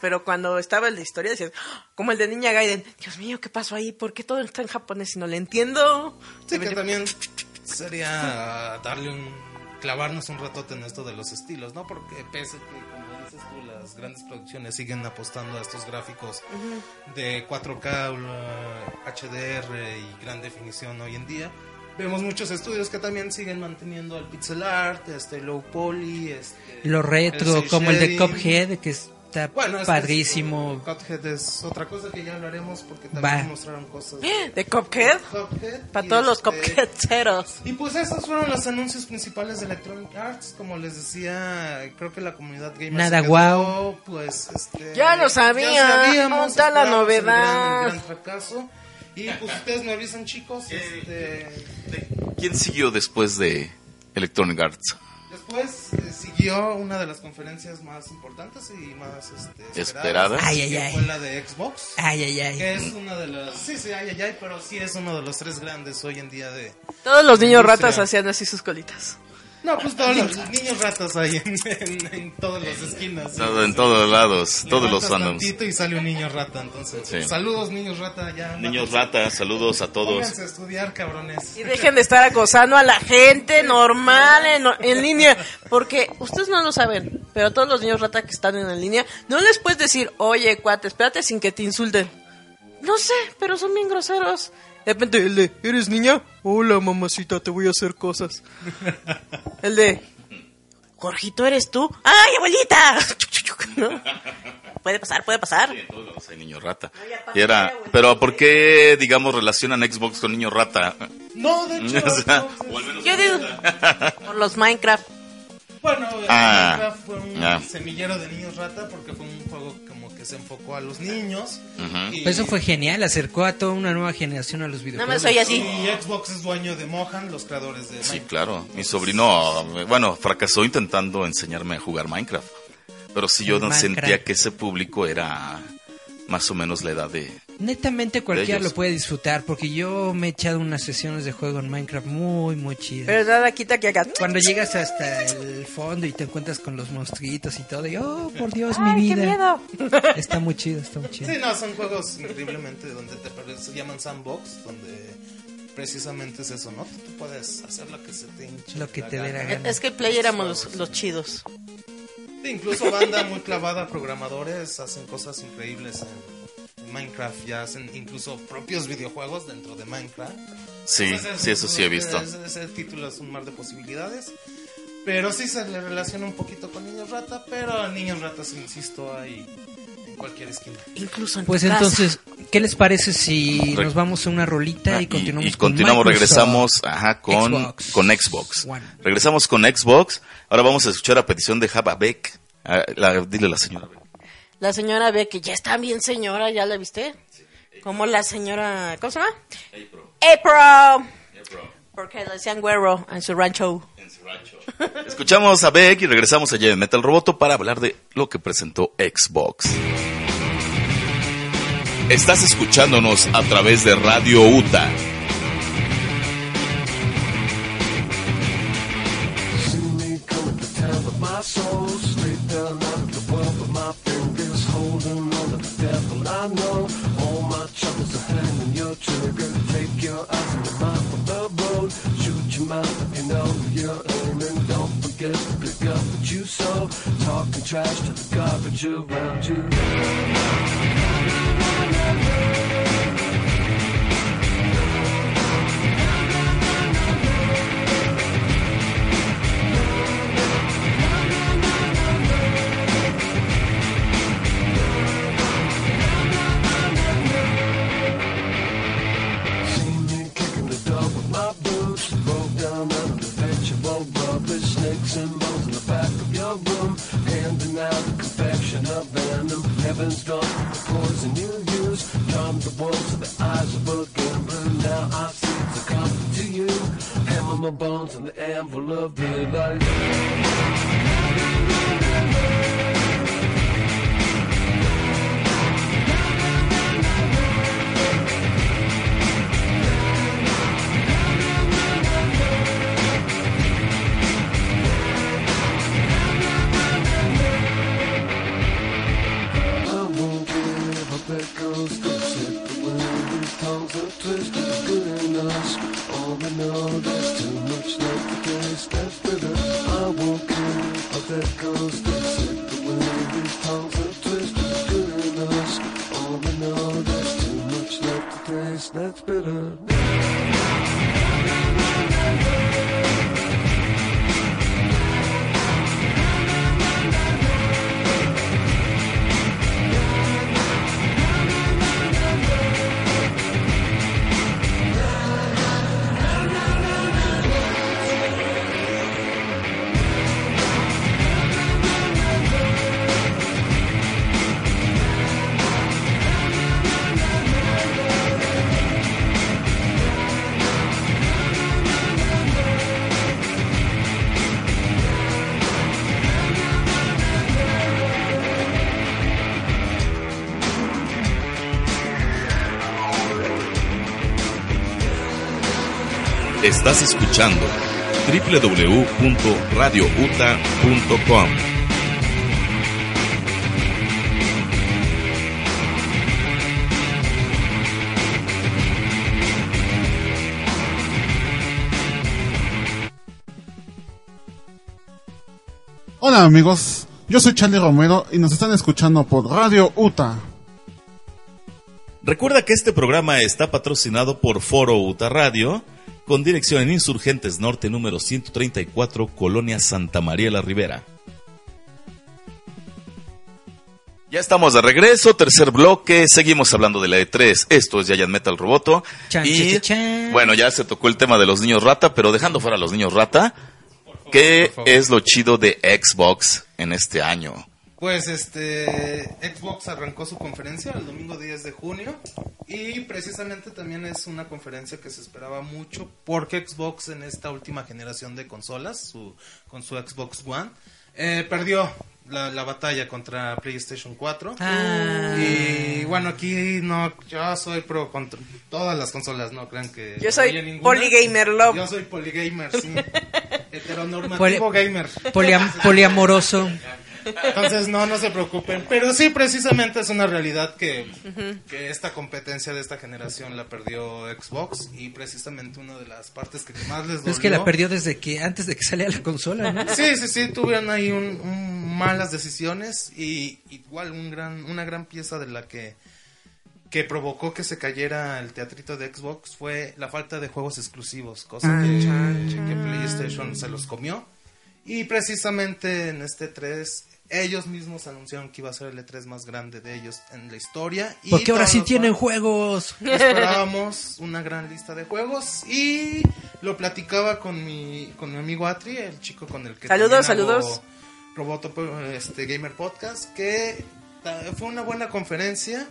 Pero cuando estaba el de historia decías, "Ah", como el de Niña Gaiden, Dios mío, ¿qué pasó ahí? ¿Por qué todo está en japonés y no le entiendo? Sí, que también sería darle un clavarnos un ratote en esto de los estilos, ¿no? Porque pese que, como dices tú, las grandes producciones siguen apostando a estos gráficos de 4K, uh, HDR y gran definición hoy en día. Vemos muchos estudios que también siguen manteniendo el pixel art, este low poly, este, Lo retro, el como el de. Cuphead, que está Bueno, padrísimo. Cuphead es otra cosa que ya hablaremos porque Va. también mostraron cosas de ¿De Cuphead? Cuphead. Para y todos los este, Cupheadceros. y pues esos fueron los anuncios principales de Electronic Arts, como les decía, creo que la comunidad gamer Nada guau. pues este Ya lo sabía, ya sabíamos, ¿dónde está la novedad? gran- el gran fracaso. Y pues ustedes me avisan, chicos, este ¿Quién siguió después de Electronic Arts? Después eh, siguió una de las conferencias más importantes y más este, Esperadas. Ay, ay, que ay. fue la de Xbox. Ay, ay, ay. Que es una de las. Sí, sí, ay, ay, ay, pero sí es uno de los tres grandes hoy en día de. Todos los niños Industria. ratas hacían así sus colitas. No, pues todos los niños ratas ahí en, en, en todas las esquinas. Todo, en todos lados, todos los fandoms. y sale un niño rata, entonces. Sí. Saludos, niños rata, ya. Niños rata, saludos a todos. Pónganse a estudiar, cabrones. Y dejen de estar acosando a la gente normal en, en línea. Porque ustedes no lo saben, Pero a todos los niños rata que están en la línea, no les puedes decir, oye, cuate, espérate sin que te insulten. No sé, pero son bien groseros. De repente, el de, ¿eres niña? Hola, mamacita, te voy a hacer cosas. El de, Jorgito, ¿eres tú? ¡Ay, abuelita! ¿No? Puede pasar, puede pasar. Sí, hay niño rata. Y era, pero ¿por qué, digamos, relacionan Xbox con niño rata? No, de hecho, O sea, no, o al menos- Yo digo, por los Minecraft. bueno, Ah, Minecraft fue un ah. semillero de niños rata porque fue un juego se enfocó a los niños. y, Pues eso fue genial, acercó a toda una nueva generación a los Nada videojuegos. más soy así. y Xbox es dueño de Mohan, los creadores de Sí, Minecraft. claro. Mi sobrino, bueno, fracasó intentando enseñarme a jugar Minecraft. Pero sí yo no sentía que ese público era más o menos la edad de... Netamente cualquiera lo puede disfrutar, porque yo me he echado unas sesiones de juego en Minecraft muy, muy chidas. Pero nada quita que haga. Cuando llegas hasta el fondo y te encuentras con los monstruitos y todo, y oh, por Dios, ¡Ay, mi qué vida. miedo! Está muy chido, está muy chido. Sí, no, son juegos increíblemente donde te se llaman sandbox, donde precisamente es eso, ¿no? Tú puedes hacer lo que se te hinche Lo que la te dé la gana. Es que el play éramos los, los chidos. Sí, incluso banda muy clavada, programadores hacen cosas increíbles en Minecraft, ya hacen incluso propios videojuegos dentro de Minecraft. Sí, Entonces, sí, eso sí he visto. Ese, ese título es un mar de posibilidades. Pero sí se le relaciona un poquito con Niños Rata, pero Niños Ratas, insisto, hay en cualquier esquina. Incluso en Pues tu casa. entonces, ¿qué les parece si Re- nos vamos a una rolita Ah, y continuamos y con continuamos, Microsoft? regresamos ajá, con, Xbox con Xbox. One. Regresamos con Xbox. Ahora vamos a escuchar a petición de Java Beck. Ah, la- dile a la señora Beck. La señora ve que ya está bien señora, ¿ya la viste? Como la señora... ¿Cómo se llama? April. Porque le decían güero en su rancho. Escuchamos a Beck y regresamos allá en Metal Roboto para hablar de lo que presentó Xbox. Estás escuchándonos a través de Radio UTA. See me come at the top of my soul, straight down out of the world with my fingers trigger. Take your eyes mind from the road. Shoot your mouth you know you're aiming. Don't forget to pick up what you sow. Talking trash to the garbage around you. Down out of the vegetable rubbish. Snakes and bones in the back of your room. Handing out a confection of venom. Heaven's drunk the poison you use. Charm the wolves with the eyes of a gambler. Now I see it's a comfort to you. Hammer my bones in the anvil of daylight. that goes to set the world in tongues of twist is good enough. All we know there's too much left to taste after the I won't care. Of that goes to set the world in tongues of twist is good enough. All we know there's too much left to taste that's bitter. Estás escuchando www.radiouta.com. Hola amigos, Yo soy Charlie Romero y nos están escuchando por Radio UTA. Recuerda que este programa está patrocinado por Foro Uta Radio, con dirección en Insurgentes Norte número 134, Colonia Santa María la Ribera. Ya estamos de regreso, tercer bloque, seguimos hablando de la E3, esto es Giant Metal Roboto. Chan, y chan, chan. bueno, ya se tocó el tema de los niños rata, pero dejando fuera a los niños rata, ¿qué favor. es lo chido de Xbox en este año? Pues este Xbox arrancó su conferencia el domingo 10 de junio y precisamente también es una conferencia que se esperaba mucho porque Xbox en esta última generación de consolas, su, con su Xbox One, eh, perdió la, la batalla contra PlayStation 4. Ah. Y bueno, aquí no, yo soy pro contra todas las consolas, no crean que... Yo soy ninguna. polygamer love. Yo soy polygamer, sí. Heteronormativo Poli- gamer. Poliam- poliamoroso. Entonces, no, no se preocupen. Pero sí, precisamente es una realidad que, que esta competencia de esta generación la perdió Xbox. Y precisamente una de las partes que más les dolió. Es que la perdió desde que antes de que salía la consola, ¿no? Sí, sí, sí, tuvieron ahí un, un malas decisiones. Y igual un gran, una gran pieza de la que que provocó que se cayera el teatrito de Xbox fue la falta de juegos exclusivos, cosa que, que PlayStation se los comió. Y precisamente en este 3 ellos mismos anunciaron que iba a ser el E3 más grande de ellos en la historia. Y Porque ahora sí tienen fans juegos. Esperábamos una gran lista de juegos y lo platicaba con mi, con mi amigo Atri, el chico con el que Saludos, saludos. Roboto este, Gamer Podcast, que fue una buena conferencia,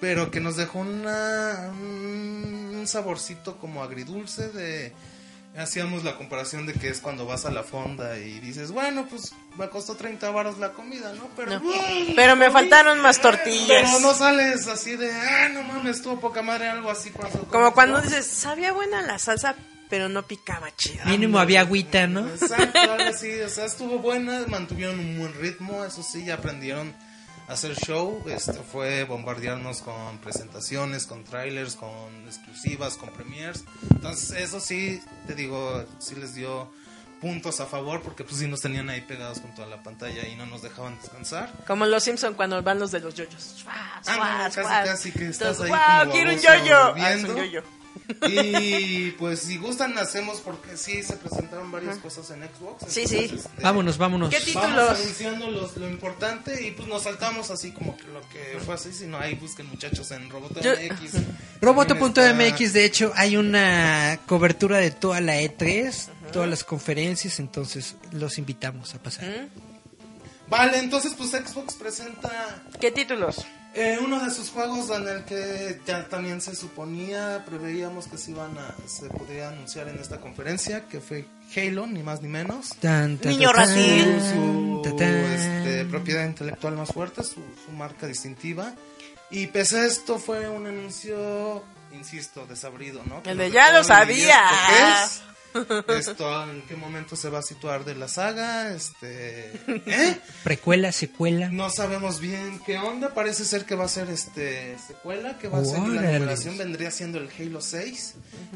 pero que nos dejó una, un, un saborcito como agridulce de... Hacíamos la comparación de que es cuando vas a la fonda y dices, bueno, pues me costó 30 baros la comida, ¿no? Pero, No. Pero me faltaron más tortillas. pero no sales así de, ah, no mames, estuvo poca madre, algo así. Como cuando Xbox". dices, sabía buena la salsa, pero no picaba chido. Mínimo había agüita, ¿no? Exacto, algo así, o sea, estuvo buena, mantuvieron un buen ritmo, eso sí, ya aprendieron hacer show, este fue bombardearnos con presentaciones, con trailers, con exclusivas, con premiers, entonces eso sí, te digo, sí les dio puntos a favor porque pues sí nos tenían ahí pegados con toda la pantalla y no nos dejaban descansar. Como los Simpson cuando van los de los yoyos. Ah, no, casi, que estás Entonces, ahí "Guau, como quiero un yoyo. Ah, es un yoyo. Y pues si gustan hacemos porque sí se presentaron varias cosas en Xbox. Sí, entonces, sí. este, Vámonos, vámonos. ¿Qué Vamos títulos? anunciando los- lo importante y pues nos saltamos así como que lo que fue así, si no ahí busquen muchachos en Roboto Yo- MX. Roboto.mx, de hecho, hay una cobertura de toda la E3, todas las conferencias, entonces los invitamos a pasar. Vale, entonces pues Xbox presenta ¿Qué títulos? eh, uno de sus juegos en el que ya también se suponía, preveíamos que se iban a, se podría anunciar en esta conferencia, que fue Halo, ni más ni menos. Tan, tan, Niño ratil. su tan, tan. este, propiedad intelectual más fuerte, su, su marca distintiva. Y pese a esto fue un anuncio, insisto, desabrido, ¿no? Que El nos de, "Ya lo sabía". Esto, en qué momento se va a situar de la saga, este... ¿eh? Precuela, secuela. No sabemos bien qué onda, parece ser que va a ser este secuela, que va a ser la numeración vendría siendo el Halo 6.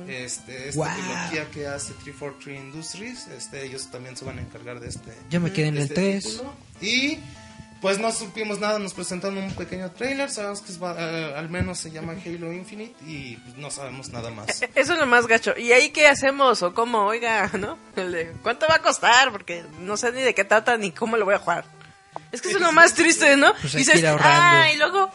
Este, esta trilogía que hace 343 Industries, este ellos también se van a encargar de este Yo me quedé en el este 3. título. Y pues no supimos nada, nos presentaron un pequeño trailer, sabemos que es eh, al menos se llama Halo Infinite y pues, no sabemos nada más. Eso es lo más gacho. ¿Y ahí qué hacemos? ¿O cómo? Oiga, ¿no? ¿Cuánto va a costar? Porque no sé ni de qué trata ni cómo lo voy a jugar. Es que eso es lo más triste, ¿no? Pues ir ahorrando. ah, y luego...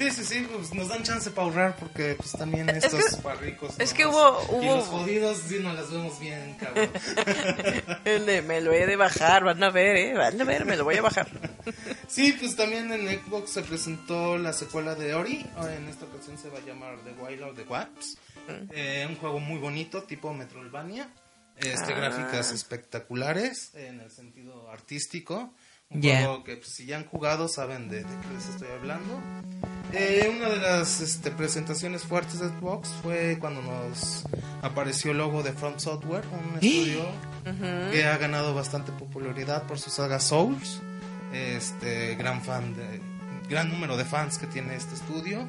Sí, sí, sí, pues nos dan chance para ahorrar porque pues también Es estos que- es nomás. que hubo- Y hubo- los jodidos sí nos las vemos bien, cabrón. El de, me lo he de bajar, van a ver, ¿eh? Van a ver, me lo voy a bajar. Sí, pues también en Xbox se presentó la secuela de Ori. Ahora en esta ocasión se va a llamar The Wild of the Wasps. Eh, un juego muy bonito, tipo Metroidvania. Este, Gráficas espectaculares en el sentido artístico. Un Ya. juego que pues, si ya han jugado saben de, de qué les estoy hablando. Eh, una de las este, presentaciones fuertes de Xbox fue cuando nos apareció el logo de Front Software, un estudio que ha ganado bastante popularidad por su saga Souls. Este gran fan de gran número de fans que tiene este estudio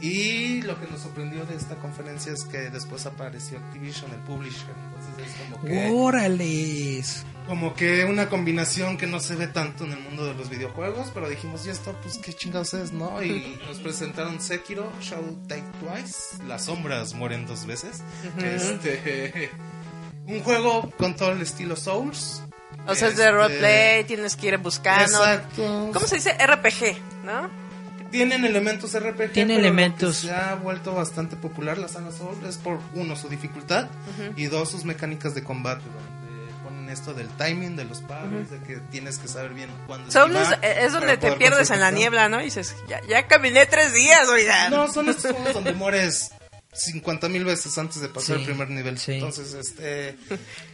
Y lo que nos sorprendió de esta conferencia es que después apareció Activision, el publisher. Entonces es como que, órales. como que una combinación que no se ve tanto en el mundo de los videojuegos. Pero dijimos, y esto, pues qué chingados es, ¿no? Y nos presentaron Sekiro, Shadow Die Twice. Las sombras mueren dos veces. Este. Un juego con todo el estilo Souls. O sea, es de Este, roleplay, tienes que ir buscando. Exacto. ¿Cómo se dice? RPG, ¿no? Tienen elementos RPG. Tiene pero lo elementos. que Se ha vuelto bastante popular la saga Souls es por uno su dificultad y dos sus mecánicas de combate donde ponen esto del timing de los parries, de que tienes que saber bien cuándo esquivar es, es donde te pierdes en la niebla, ¿no? Y dices, ya, ya caminé tres días, oigan. No, son estos juegos donde mueres 50 mil veces antes de pasar Sí, el primer nivel. sí. Entonces, este.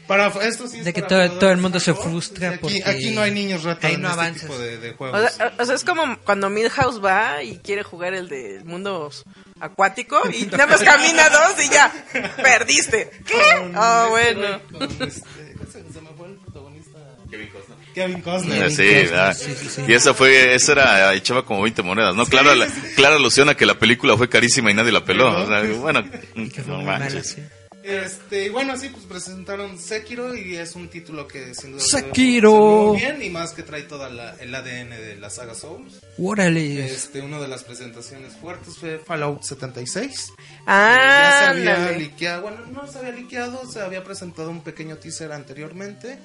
Para esto sí es De que todo- todo el mundo se frustra Aquí, porque aquí no hay niños rata ahí en no este tipo de, de O juegos. sea, o sea, es como cuando Milhouse va y quiere jugar el del mundo acuático y nada más camina dos y ya, perdiste. ¿Qué? Oh, bueno. este- se- se me fue el protagonista. Kevin Costner. Kevin Costner. Ah, Sí, sí, sí, sí. Y esa fue, esa era, echaba como 20 monedas, ¿no? Clara, la- clara alusión a que la película fue carísima y nadie la peló. O sea, bueno, no mala, manches. sí. Este, y bueno, sí, pues presentaron Sekiro y es un título que sin duda Sekiro. muy bien y más que trae toda la, el ADN de la saga Souls. Órales. Este, una de las presentaciones fuertes fue Fallout 76. ya se Ah, había liqueado, bueno, no se había liqueado, se había presentado un pequeño teaser anteriormente.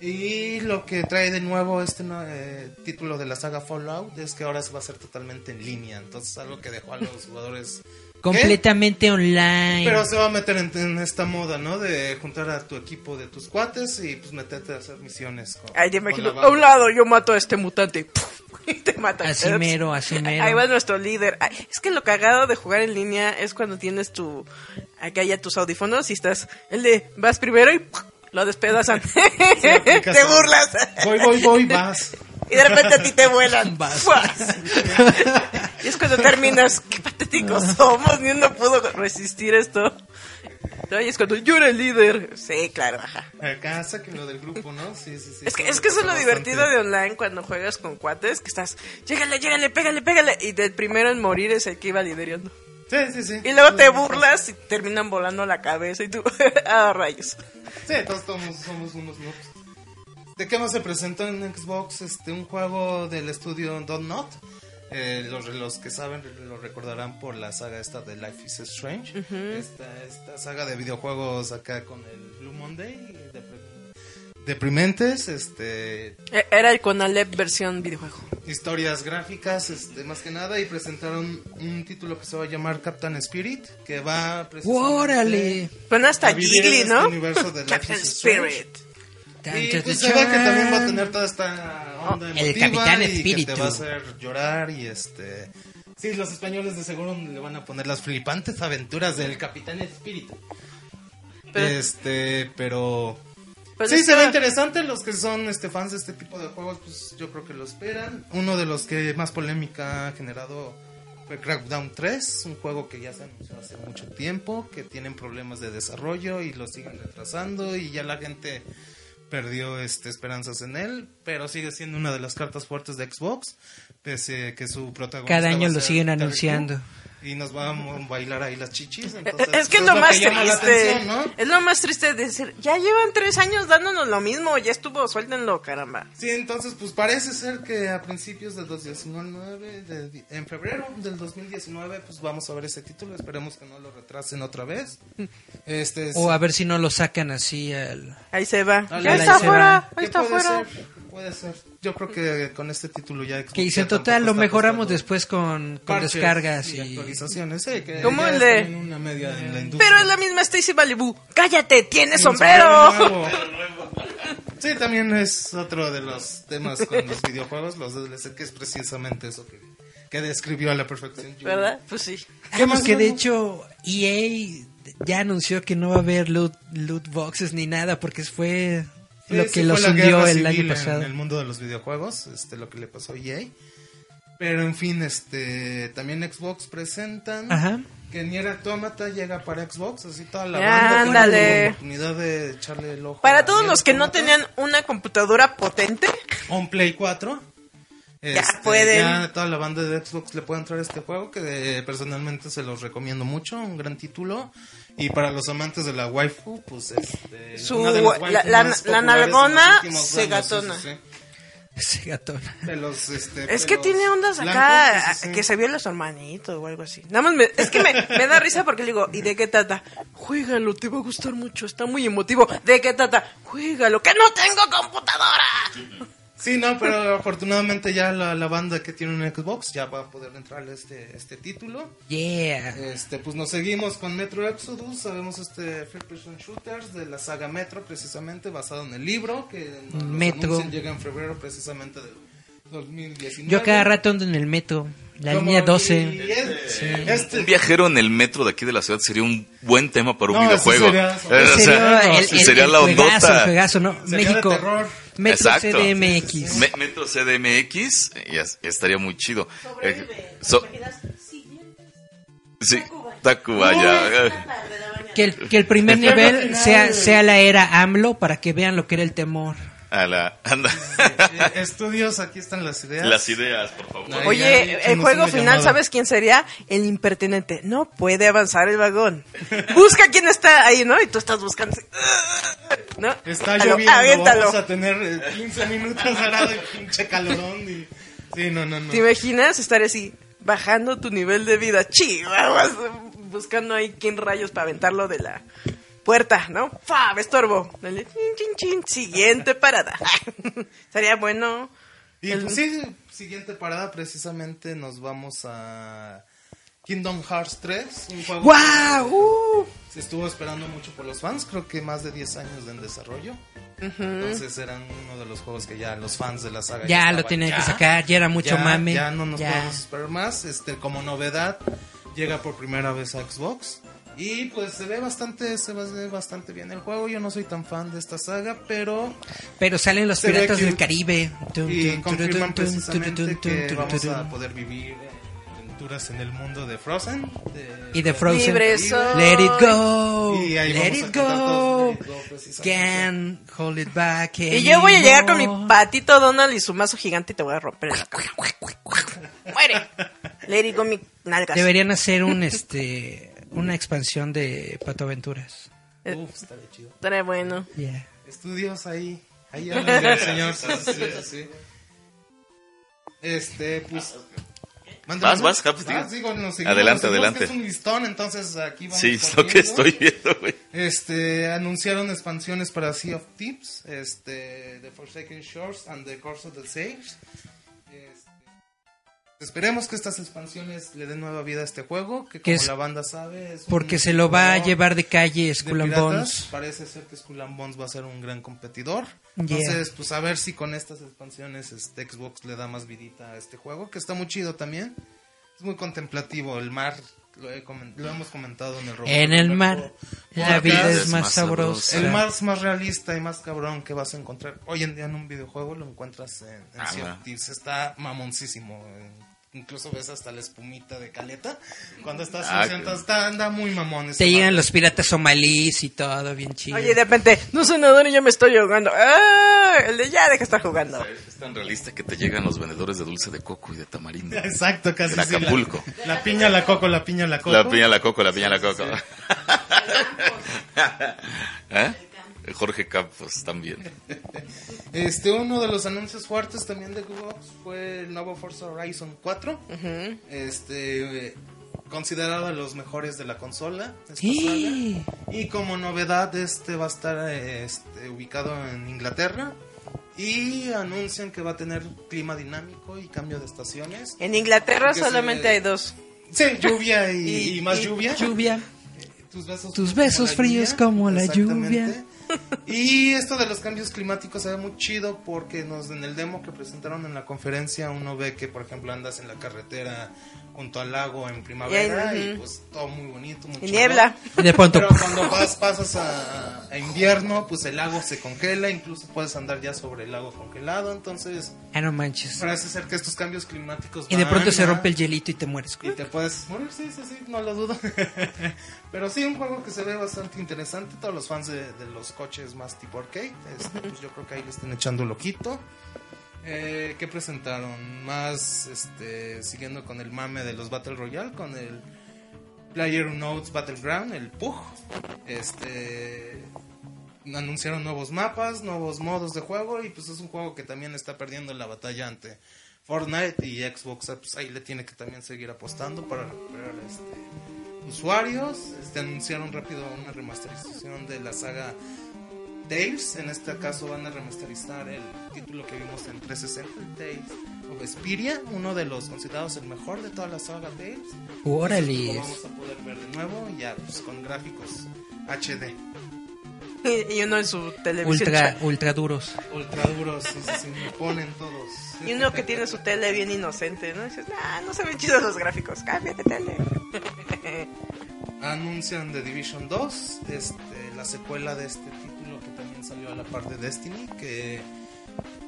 Y lo que trae de nuevo este no- eh, título de la saga Fallout es que ahora se va a hacer totalmente en línea. Entonces, algo que dejó a los jugadores. ¿qué? Completamente online. Pero se va a meter en, en esta moda, ¿no? De juntar a tu equipo de tus cuates y pues meterte a hacer misiones. Con, Ay, te imagino, a un lado yo mato a este mutante y te mata. Así mero, así mero. Ahí va nuestro líder. Ay, es que lo cagado de jugar en línea es cuando tienes tu, acá ya tus audífonos y estás, el de, vas primero y lo despedazan. Te burlas. Voy, voy, voy, vas. Y de repente a ti te vuelan. Vas. Y es cuando terminas, qué patéticos somos, ni uno pudo resistir esto. Y es cuando yo era el líder. Sí, claro, ajá. Acá sáquenlo del grupo, ¿no? Sí, sí, sí. Es que, es que eso es lo bastante. divertido de online cuando juegas con cuates, que estás, llégale, llégale, pégale, pégale, y del primero en morir es el que iba liderando. Sí, sí, sí. Y luego te burlas y terminan volando la cabeza y tú, ah, rayos. Sí, todos somos, somos unos noobs. ¿De qué más se presentó en Xbox? Este, un juego del estudio Don't Not. Eh, los, los que saben lo recordarán por la saga esta de Life is Strange. esta, esta saga de videojuegos acá con el Blue Monday. Deprimentes, este, E- Era el Conalep versión videojuego. historias gráficas, este, más que nada, y presentaron un título que se va a llamar Captain Spirit, que va precisamente Órale. Suena hasta este ¿no? universo de Life Captain. Spirit. Y pues tan, se ve que también va a tener toda esta onda El emotiva Capitán y que Espíritu. te va a hacer llorar y este... Sí, los españoles de seguro le van a poner las flipantes aventuras del Capitán Espíritu. Pero- este, pero... Pues sí, se ve interesante. Los que son este fans de este tipo de juegos, pues yo creo que lo esperan. Uno de los que más polémica ha generado fue Crackdown 3, un juego que ya se anunció hace mucho tiempo, que tienen problemas de desarrollo y lo siguen retrasando y ya la gente perdió este esperanzas en él, pero sigue siendo una de las cartas fuertes de Xbox, pese que su protagonista Cada año a lo siguen anunciando. Y nos vamos a bailar ahí las chichis. entonces, Es que es lo más triste. atención, ¿no? Es lo más triste de decir, ya llevan tres años dándonos lo mismo, ya estuvo, suéltenlo, caramba. Sí, entonces pues parece ser que a principios del 2019, de- en febrero del 2019, pues vamos a ver ese título, esperemos que no lo retrasen otra vez. Este, O a ver si no lo sacan así al... Ahí se va. Ya ahí está se fuera, va. ahí ¿qué está puede fuera. ser? Puede ser. Yo creo que con este título ya Xbox Que dicen, ya total, lo mejoramos después con, con descargas y... actualizaciones, sí, que Como ya el de- una media en la industria. Pero es la misma Stacy Malibu. ¡Cállate! ¡Tiene sombrero! nuevo. Sí, también es otro de los temas con los videojuegos, los DLC, que es precisamente eso que, que describió a la perfección. ¿Verdad? Pues sí. ¿Qué más que de vemos? hecho EA ya anunció que no va a haber loot, loot boxes ni nada porque fue lo que los hundió el año pasado. En el mundo de los videojuegos, este, lo que le pasó a EA. Pero en fin, este, también Xbox presentan Ajá. que Nier Automata llega para Xbox, así toda la Ya, banda tiene ándale. la oportunidad de echarle el ojo. Para a todos Nier los que no tenían una computadora potente, On Play 4. Ya Este, pueden. Ya toda la banda de Xbox le puede entrar a este juego que personalmente se los recomiendo mucho, un gran título. Y para los amantes de la waifu, pues este, Su- una de las la- la- la nalgona se gatona. sí, sí, sí. Ese gatón. De los, este, Es que tiene ondas acá blancos, que se vio los hermanitos o algo así. Nada más me- es que me, me da risa porque le digo, ¿y de qué trata? Juégalo, te va a gustar mucho, está muy emotivo. ¿De qué trata? Juégalo, que no tengo computadora. Sí, no, pero afortunadamente ya la, la banda que tiene un Xbox ya va a poder entrar este, este título. Yeah. Este, pues nos seguimos con Metro Exodus, sabemos este First Person Shooters de la saga Metro precisamente basado en el libro que nos Metro. anuncian, llega en febrero precisamente del 2019. Yo cada rato ando en el metro, la Como- línea y 12. es- este- Un viajero en el metro de aquí de la ciudad sería un buen tema para un No, videojuego. sería- o sea, Sería el, sí, el- sería la juegazo, el ondota. juegazo, ¿no? Sería México. terror. Metro Exacto. CDMX. Me- Metro CDMX, estaría muy chido. Eh, so- sí, Tacubaya. eh, Que el, que el primer nivel sea, sea la era AMLO para que vean lo que era el temor. A la, anda. eh, estudios, aquí están las ideas. Las ideas, por favor. Ay, Oye, ya, el juego final, llamada. ¿sabes quién sería? El impertinente. No puede avanzar el vagón. Busca quién está ahí, ¿no? Y tú estás buscando. ¿No? Está Alo- lloviendo, aviéntalo. vamos a tener eh, 15 minutos ahora de pinche calorón y... Sí, no, no, no. ¿Te imaginas estar así, bajando tu nivel de vida? Chihuahuas, buscando ahí quién rayos para aventarlo de la puerta, ¿no? ¡Fa! Me estorbo. Dale, chin, chin, chin. Siguiente parada. Sería bueno. Y pues sí, siguiente parada precisamente nos vamos a Kingdom Hearts 3, un juego ¡Guau! ¡Uh! que se estuvo esperando mucho por los fans, creo que más de 10 años en desarrollo. Entonces eran uno de los juegos que ya los fans de la saga Ya lo tenían que "Ya, sacar, ya era mucho ya, mame. Ya no nos ya. podemos esperar más. Este, como novedad, llega por primera vez a Xbox. Y pues se ve bastante, se ve bastante bien el juego. Yo no soy tan fan de esta saga, pero Pero salen los piratas del Caribe. Y confirman precisamente que vamos a poder vivir aventuras en el mundo de Frozen. de- Y de Frozen. Let it go. Let it go. Let It Go. Can't hold it back. Y yo voy a llegar con mi patito Donald y su mazo gigante y te voy a romper en la cara. ¡Muere! Le digo mi nalgas. Deberían hacer un este una expansión de Pato Aventuras. Uf, estaría chido. Estaría bueno. Yeah. Estudios ahí. Ahí hablan del señor. Sí. Este, pues. Vas, vas, Japs, digo. digo, nos seguimos, Adelante, seguimos, adelante. Es un listón, entonces aquí vamos. Sí, es lo que estoy viendo, güey. Este, anunciaron expansiones para Sea of Thieves, este, The Forsaken Shores and The Course of the Sage. Esperemos que estas expansiones le den nueva vida a este juego, que Que como es- la banda sabe es Porque se lo va a llevar de calle Skull and. Bones. Parece ser que Skull and Bones va a ser un gran competidor. Yeah. Entonces, pues a ver si con estas expansiones este, Xbox le da más vidita a este juego, que está muy chido también. Es muy contemplativo, el mar, lo, he lo hemos comentado en el robot. En el mar la Podcast. vida es es más sabrosa. El más, más realista y más cabrón que vas a encontrar hoy en día en un videojuego lo encuentras en, en Ah, Sea of. Thieves. Está mamoncísimo. eh, Incluso ves hasta la espumita de caleta. Cuando estás Ah, está, anda muy mamón. Te llegan los piratas somalíes y todo bien chido. Oye, de repente, no soy nadador y yo me estoy ahogando. ¡Ah! El de ya deja de estar jugando. Es tan realista que te llegan los vendedores de dulce de coco y de tamarindo. Exacto, casi. En sí, la- Acapulco. La, piña, la coco, la piña, la coco. La piña, la coco, la piña, la coco. ¿Eh? Jorge Campos también. Este, uno de los anuncios fuertes también de Xbox fue el nuevo Forza Horizon 4. Este, eh, considerado de los mejores de la consola. Sí. Y como novedad, este va a estar eh, este, ubicado en Inglaterra. Y anuncian que va a tener clima dinámico y cambio de estaciones. En Inglaterra se solamente ve- hay dos. Sí, lluvia y, Y- y más y lluvia. Lluvia. Tus besos, Tus como besos la fríos como la lluvia. Y esto de los cambios climáticos se ve muy chido porque nos en el demo que presentaron en la conferencia uno ve que por ejemplo andas en la carretera junto al lago en primavera Y ahí, pues todo muy bonito, muy Y niebla. Y de pronto. Pero cuando vas, pasas a, a invierno, pues el lago se congela, incluso puedes andar ya sobre el lago congelado, entonces Ah, no manches. parece ser que estos cambios climáticos Y de van pronto se rompe el hielito y te mueres. y te puedes morir, sí, sí, sí, no lo dudo. Pero sí, un juego que se ve bastante interesante. Todos los fans de, de los coches más tipo arcade, este, pues yo creo que ahí le están echando el ojito. Eh, ¿Qué presentaron? Más este, siguiendo con el mame de los Battle Royale, con el Player Notes Battleground, el PUG. Este, anunciaron nuevos mapas, nuevos modos de juego y pues es un juego que también está perdiendo la batalla ante Fortnite y Xbox. Pues ahí le tiene que también seguir apostando para recuperar este, usuarios. Este, anunciaron rápido una remasterización de la saga Tales. En este caso van a remasterizar el título que vimos en 360, el Tales of Vesperia, uno de los considerados el mejor de toda la saga Tales. Lo Órale. vamos a poder ver de nuevo, ya pues, con gráficos HD. Y, y uno en su televisión. Ultra, ultra duros. Ultra duros, sí, sí, sí, me ponen todos. Y uno que tiene su tele bien inocente, ¿no? dices, ah, no se ven chidos los gráficos, cámbiate tele. Anuncian The Division 2, este, la secuela de este título también salió a la par de Destiny, que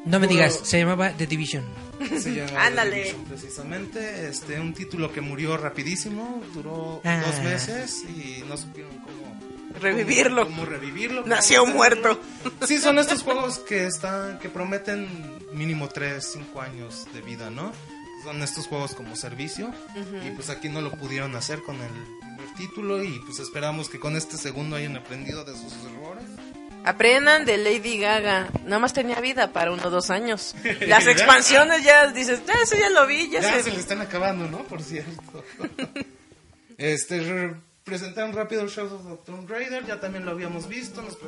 No me digas, se llamaba The Division. se llama The Ándale. Division precisamente. Este, un título que murió rapidísimo, duró Ah. dos meses y no supieron cómo Revivirlo. Cómo, cómo revivirlo. Nació hacerlo. muerto. Sí, son estos juegos que están, que prometen mínimo 3, 5 años de vida, ¿no? Son estos juegos como servicio y pues aquí no lo pudieron hacer con el primer título y pues esperamos que con este segundo hayan aprendido de sus errores. Aprendan de Lady Gaga. Nada más tenía vida para uno o dos años. Las expansiones ya dices, "Ah, eso ya lo vi, ya, Ya sé. se le están acabando, ¿no? Por cierto. este, re- presentaron rápido el Shadow of Tomb Raider, ya también lo habíamos visto, nos.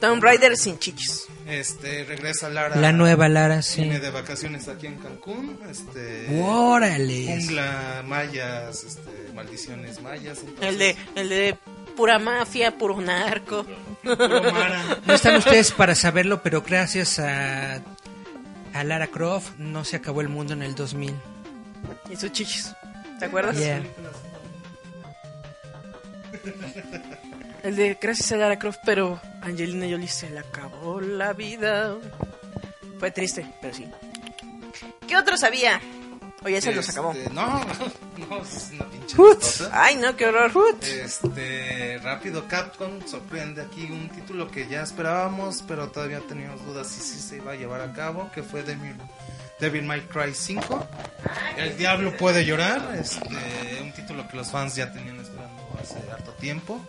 Tomb Raider sin chichis. Este, regresa Lara. La nueva Lara, sí. Viene de vacaciones aquí en Cancún, este... Órale. Jungla, mayas, este, maldiciones mayas. entonces, El de, el de pura mafia, puro narco. No están ustedes para saberlo, pero gracias a, a Lara Croft no se acabó el mundo en el 2000. Y sus chichis. ¿Te acuerdas? Yeah. El de gracias a Lara Croft, pero Angelina Jolie se le acabó la vida. Fue triste, pero sí. ¿Qué otro sabía? Oye, se los acabó. Este, No, no, es una pinche cosa. Ay, no, qué horror. Hoot. Este, rápido Capcom sorprende aquí un título que ya esperábamos, pero todavía teníamos dudas si sí se iba a llevar a cabo, que fue Devil, Devil May Cry 5. El diablo puede llorar, este, un título que los fans ya tenían esperando hace harto tiempo.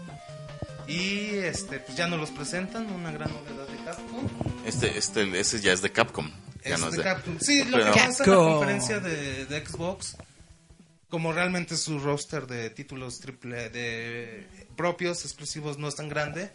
Y este, pues ya nos los presentan, una gran novedad de Capcom. Este, este, ese ya es de Capcom. Ya Es no Capcom. Sí, lo Pero- que pasa en la conferencia de, de Xbox, como realmente su roster de títulos triple de propios, exclusivos, no es tan grande,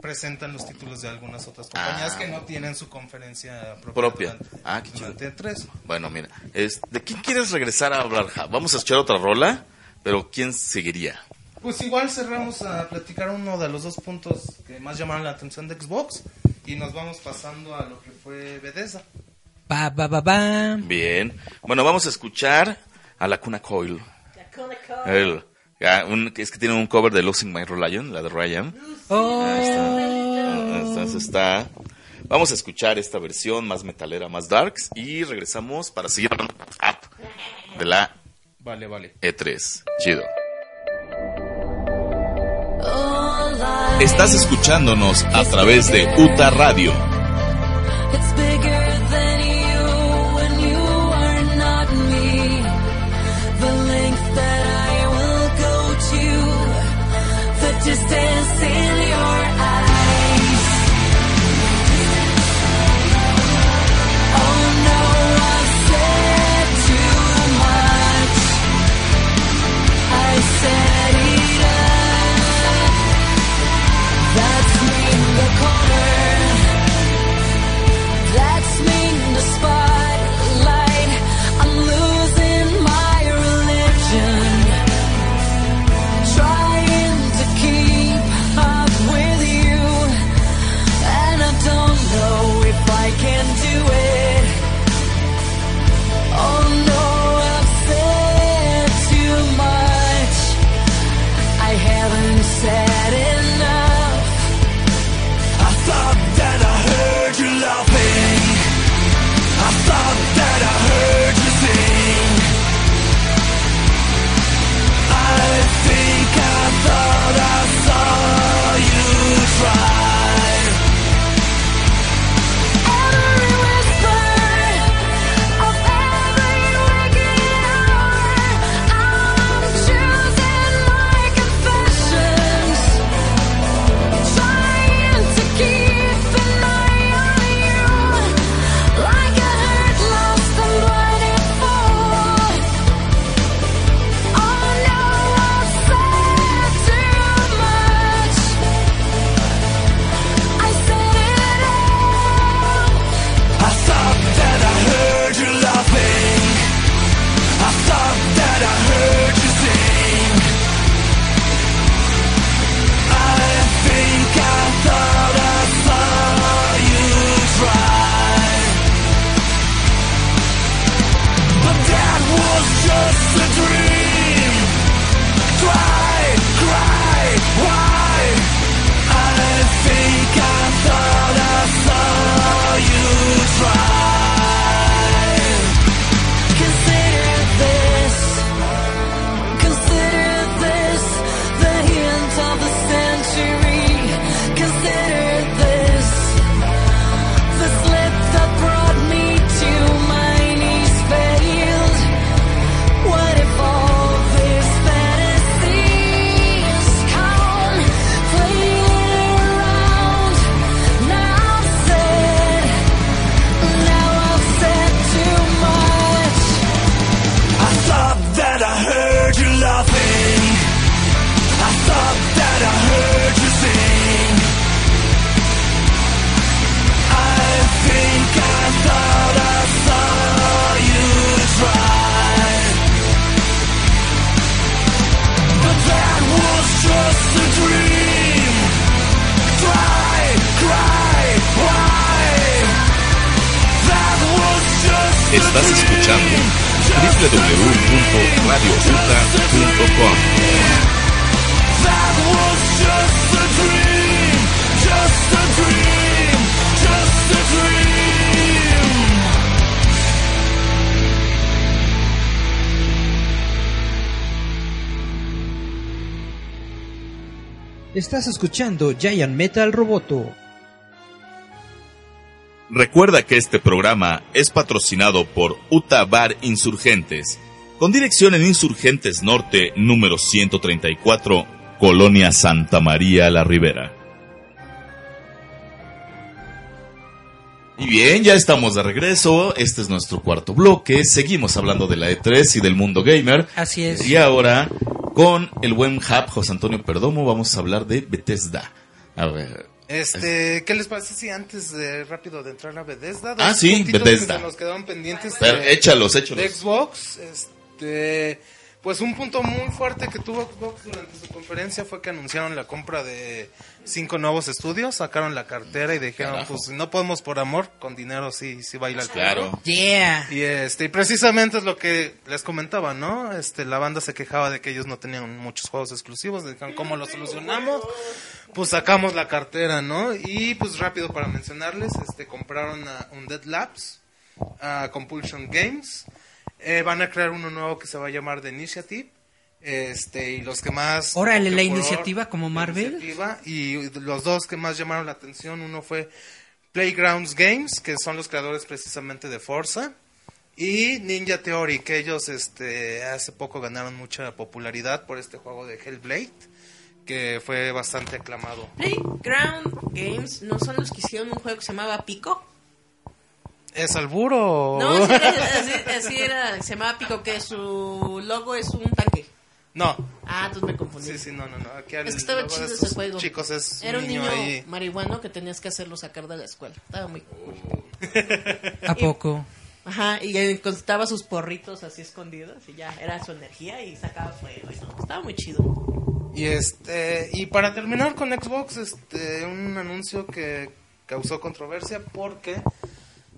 presentan los títulos de algunas otras compañías Ah. que no tienen su conferencia propia. Propia. durante- Ah, qué chido. tres. Bueno, mira, es, ¿de quién quieres regresar a hablar? Ja? Vamos a escuchar otra rola, pero ¿quién seguiría? Pues igual cerramos a platicar uno de los dos puntos que más llamaron la atención de Xbox y nos vamos pasando a lo que fue Bethesda. Ba, ba, ba, ba. Bien. Bueno, vamos a escuchar a la Cuna Coil. El- ya, un- es que tiene un cover de Losing My Religion, la de Ryan. Oh. Ahí está. Entonces está. Vamos a escuchar esta versión más metalera, más darks. Y regresamos para seguir hablando de la Vale, vale. E3. Chido. Estás escuchándonos a través de UTA Radio. Estás escuchando Giant Metal Roboto. Recuerda que este programa es patrocinado por Uta Bar Insurgentes, con dirección en Insurgentes Norte, número 134, Colonia Santa María La Ribera. Y bien, ya estamos de regreso. Este es nuestro cuarto bloque. Seguimos hablando de la E3 y del mundo gamer. Así es. Y ahora, con el buen hub José Antonio Perdomo, vamos a hablar de Bethesda. A ver. Este, ¿qué les parece si antes de rápido de entrar a Bethesda? Ah, sí, Bethesda. Que se nos quedaron pendientes Pero de, échalos, de échalos. Xbox. Este, pues un punto muy fuerte que tuvo Xbox durante su conferencia fue que anunciaron la compra de cinco nuevos estudios, sacaron la cartera y dijeron, Carajo. pues si no podemos por amor, con dinero sí, sí baila el Claro. Yeah. Y este, y precisamente es lo que les comentaba, ¿no? Este, la banda se quejaba de que ellos no tenían muchos juegos exclusivos, dijeron, ¿cómo lo solucionamos? Pues sacamos la cartera, ¿no? Y pues rápido para mencionarles, este, compraron a Undead Labs, a Compulsion Games, eh, van a crear uno nuevo que se va a llamar The Initiative, este, y los que más... Órale, la iniciativa como la Marvel. iniciativa, y los dos que más llamaron la atención, uno fue Playgrounds Games, que son los creadores precisamente de Forza, y Ninja Theory, que ellos este, hace poco ganaron mucha popularidad por este juego de Hellblade, que fue bastante aclamado. Playground Games no son los que hicieron un juego que se llamaba Pico. ¿Es alburo? No, así, así- así era, se llamaba Pico, que su logo es un tanque. No. Ah, entonces me confundí. Sí, sí, no, no, no. Aquí Es que estaba chido ese juego. Chicos, es Era un niño, ahí. marihuano que tenías que hacerlo sacar de la escuela. Estaba muy cool. ¿A poco? Ajá, y encontraba sus porritos así escondidos y ya, era su energía y sacaba fuego. y no, estaba muy chido. Y este y para terminar con Xbox, este un anuncio que causó controversia porque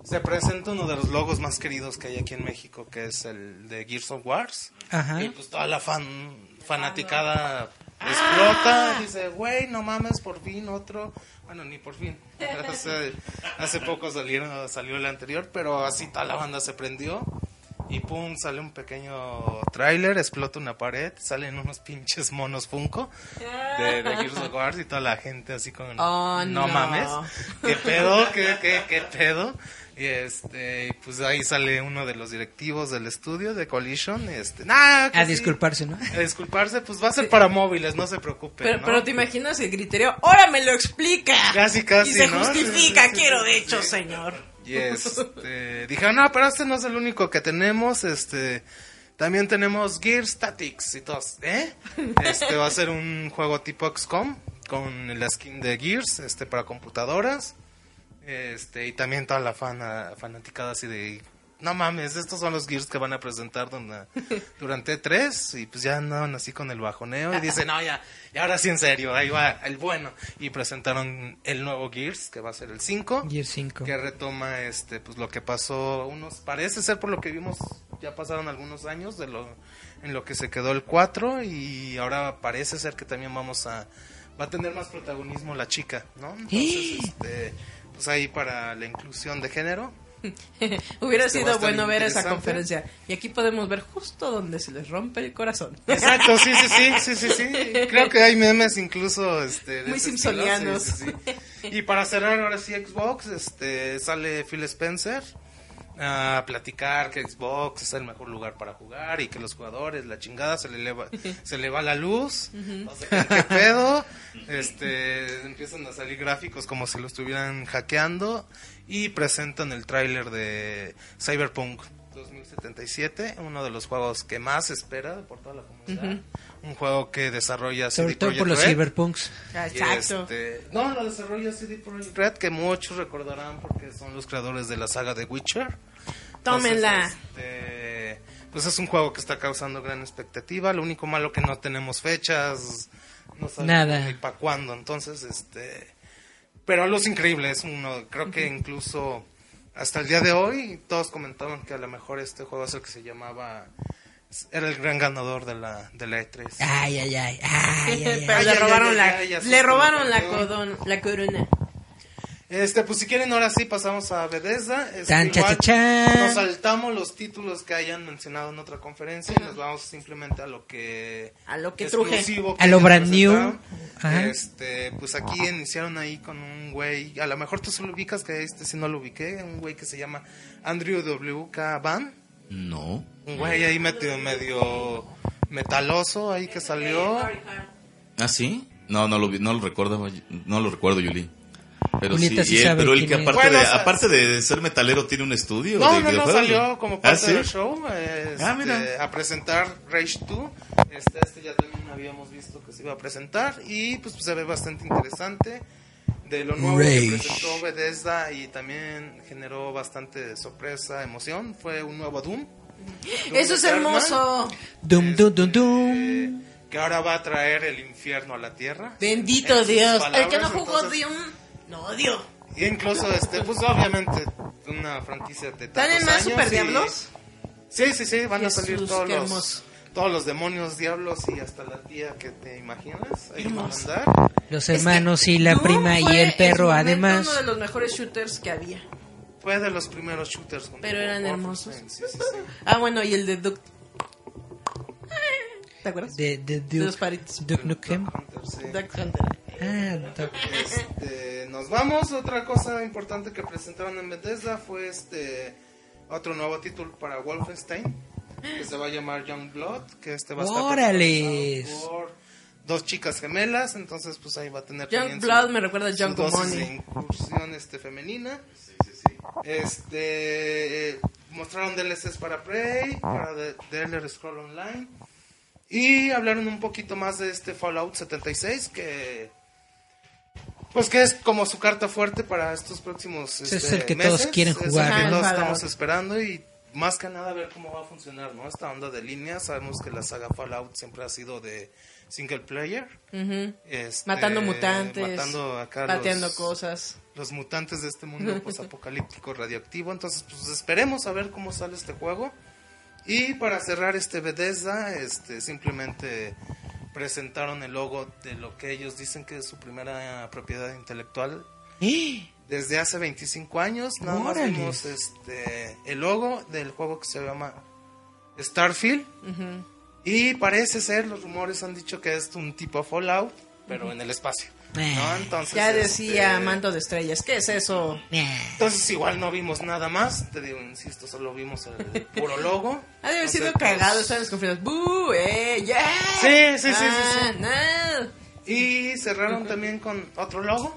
se presenta uno de los logos más queridos que hay aquí en México, que es el de Gears of Wars. Ajá. Y pues toda la fan fanaticada explota, dice, güey, no mames, por fin otro. Bueno, ni por fin. hace, hace poco salieron, salió el anterior, pero así toda la banda se prendió. Y pum, sale un pequeño tráiler, explota una pared, salen unos pinches monos Funko de, de Gears of War y toda la gente así con... Oh, no. mames, ¿qué pedo? ¿Qué, qué, qué pedo? Y este, pues ahí sale uno de los directivos del estudio de Collision, este, nah, A sí. disculparse, ¿no? A disculparse, pues va a ser para móviles, no se preocupe. Pero, ¿no? pero te imaginas el griterío, ¡ahora me lo explica! Casi, casi, Y se ¿no? justifica, Sí, sí, sí, quiero sí, hecho, sí. señor. Y este, dijeron, no, pero este no es el único que tenemos, este, también tenemos Gear Statics y todos, ¿eh? Este va a ser un juego tipo XCOM con la skin de Gears, este, para computadoras, este, y también toda la fana, fanaticada así de, no mames, estos son los Gears que van a presentar durante tres y pues ya andaban así con el bajoneo y dicen, no, ya, y ahora sí en serio, ahí va el bueno. Y presentaron el nuevo Gears, que va a ser el 5 Gear 5. que retoma este pues lo que pasó unos parece ser por lo que vimos ya pasaron algunos años de lo en lo que se quedó el 4 y ahora parece ser que también vamos a va a tener más protagonismo la chica no entonces este pues ahí para la inclusión de género Hubiera Este sido bueno ver esa conferencia. Y aquí podemos ver justo donde se les rompe el corazón. Exacto, sí, sí, sí, sí, sí, sí. Creo que hay memes incluso este, de Muy simpsonianos. sí, sí. Y para cerrar ahora sí Xbox, este, sale Phil Spencer a platicar que Xbox es el mejor lugar para jugar y que los jugadores, la chingada, se le eleva, se le va la luz, no sé qué, pedo, este, empiezan a salir gráficos como si lo estuvieran hackeando y presentan el tráiler de Cyberpunk 2077, uno de los juegos que más espera por toda la comunidad, un juego que desarrolla Sobre CD todo por los Red. cyberpunks. Exacto. este, no, lo desarrolla CD Projekt Red, que muchos recordarán porque son los creadores de la saga de Witcher. Tómenla. Entonces, este, pues es un juego que está causando gran expectativa. Lo único malo que no tenemos fechas, no sabemos Nada. ni para cuándo. Entonces, este, pero lo es increíble. Es uno, creo que incluso hasta el día de hoy todos comentaban que a lo mejor este juego es el que se llamaba era el gran ganador de la de la E3. Ay, ay, ay. Ay. Pero Ay, le robaron ay, la, le robaron la, codon- la corona. Este, pues si quieren ahora sí pasamos a Bethesda. Es Tan, que igual cha, cha, cha. Nos saltamos los títulos que hayan mencionado en otra conferencia y nos vamos simplemente a lo que A lo que truje. A lo brand new. Ajá. Este, pues aquí iniciaron ahí con un güey, a lo mejor tú solo ubicas que este sí no lo ubiqué, un güey que se llama Andrew WK Van, No. un güey ahí medio medio metaloso ahí que salió. ¿Ah, sí? No, no lo, vi- no lo recuerdo, no lo recuerdo, Yuli. Pero Julieta sí, sí y él- sabe pero el quién que aparte, Bueno, de, o sea, aparte de ser metalero tiene un estudio No, de no, no, salió como ¿Ah, parte sí? del show este, Ah, mira. a presentar Rage 2. Este, este ya también habíamos visto que se iba a presentar y pues se ve bastante interesante. De lo nuevo Rage. que presentó Bethesda y también generó bastante sorpresa, emoción, fue un nuevo Doom. Doom Eso es Eternal, hermoso. Dum, dum, dum, este, dum. Que ahora va a traer el infierno a la tierra. Bendito Dios. El palabras, que no jugó entonces- Doom, no odio. Y incluso, este, pues obviamente, una franquicia de tantos ¿Están en más años Super y- Diablos? Sí, sí, sí, van a Jesús, salir todos qué los, hermoso. Todos los demonios, diablos y hasta la tía que te imaginas. Ahí van a Hermoso. andar. Los hermanos y la Doom prima y el perro, además. uno de los mejores shooters que había. Fue de los primeros shooters. Pero eran hermosos. Sí, sí, sí. Ah, bueno, y el de Duke. ¿Te acuerdas? De, de De los Duke, paritos. Duke Nukem. Hunter, sí. Duck Hunter. Ah, Duke. Este, nos vamos. Otra cosa importante que presentaron en Bethesda fue este otro nuevo título para Wolfenstein que se va a llamar Young Blood, que este va a estar protagonizado por dos chicas gemelas, entonces pues ahí va a tener Young también su- Blood me recuerda a Young Money. incursión este femenina. Este eh, mostraron DLCs para Prey, para The, Elder Scroll Online y hablaron un poquito más de este Fallout 76 que pues que es como su carta fuerte para estos próximos Ese es este, el que meses. todos quieren Es el jugar, que ¿no? todos estamos esperando y más que nada ver cómo va a funcionar, ¿no? Esta onda de línea, sabemos que la saga Fallout siempre ha sido de single player. Este, Matando mutantes. matando acá pateando los- cosas. los mutantes de este mundo apocalíptico radioactivo. Entonces, pues esperemos a ver cómo sale este juego. Y para cerrar este Bethesda, este simplemente presentaron el logo de lo que ellos dicen que es su primera propiedad intelectual desde hace 25 años. Nada más Órale. vimos este el logo del juego que se llama Starfield. Y parece ser, los rumores han dicho que es un tipo Fallout, pero en el espacio. ¿no? Eh. Entonces, Ya decía este, Manto de Estrellas. ¿Qué es eso? Eh. entonces igual no vimos nada más, te digo, insisto, solo vimos el puro logo. Ha de haber sido cagado pues, las conferencias. ¡Bú! ¡Eh! ¡Ya! Sí, sí, sí, sí, Ah, sí. no. Y cerraron también con otro logo.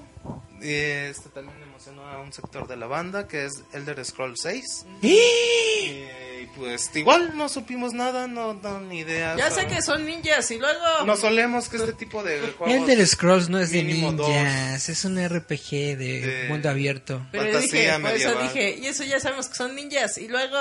Y Este también emocionó a un sector de la banda que es Elder Scroll 6. Y pues igual no supimos nada, no, no ni idea. Ya sé que son ninjas y luego... No solemos que este tipo de juegos. Elder Scrolls no es de dos. ninjas, es un RPG de De- mundo abierto. Pero fantasía dije, por eso dije, y eso ya sabemos que son ninjas. Y luego...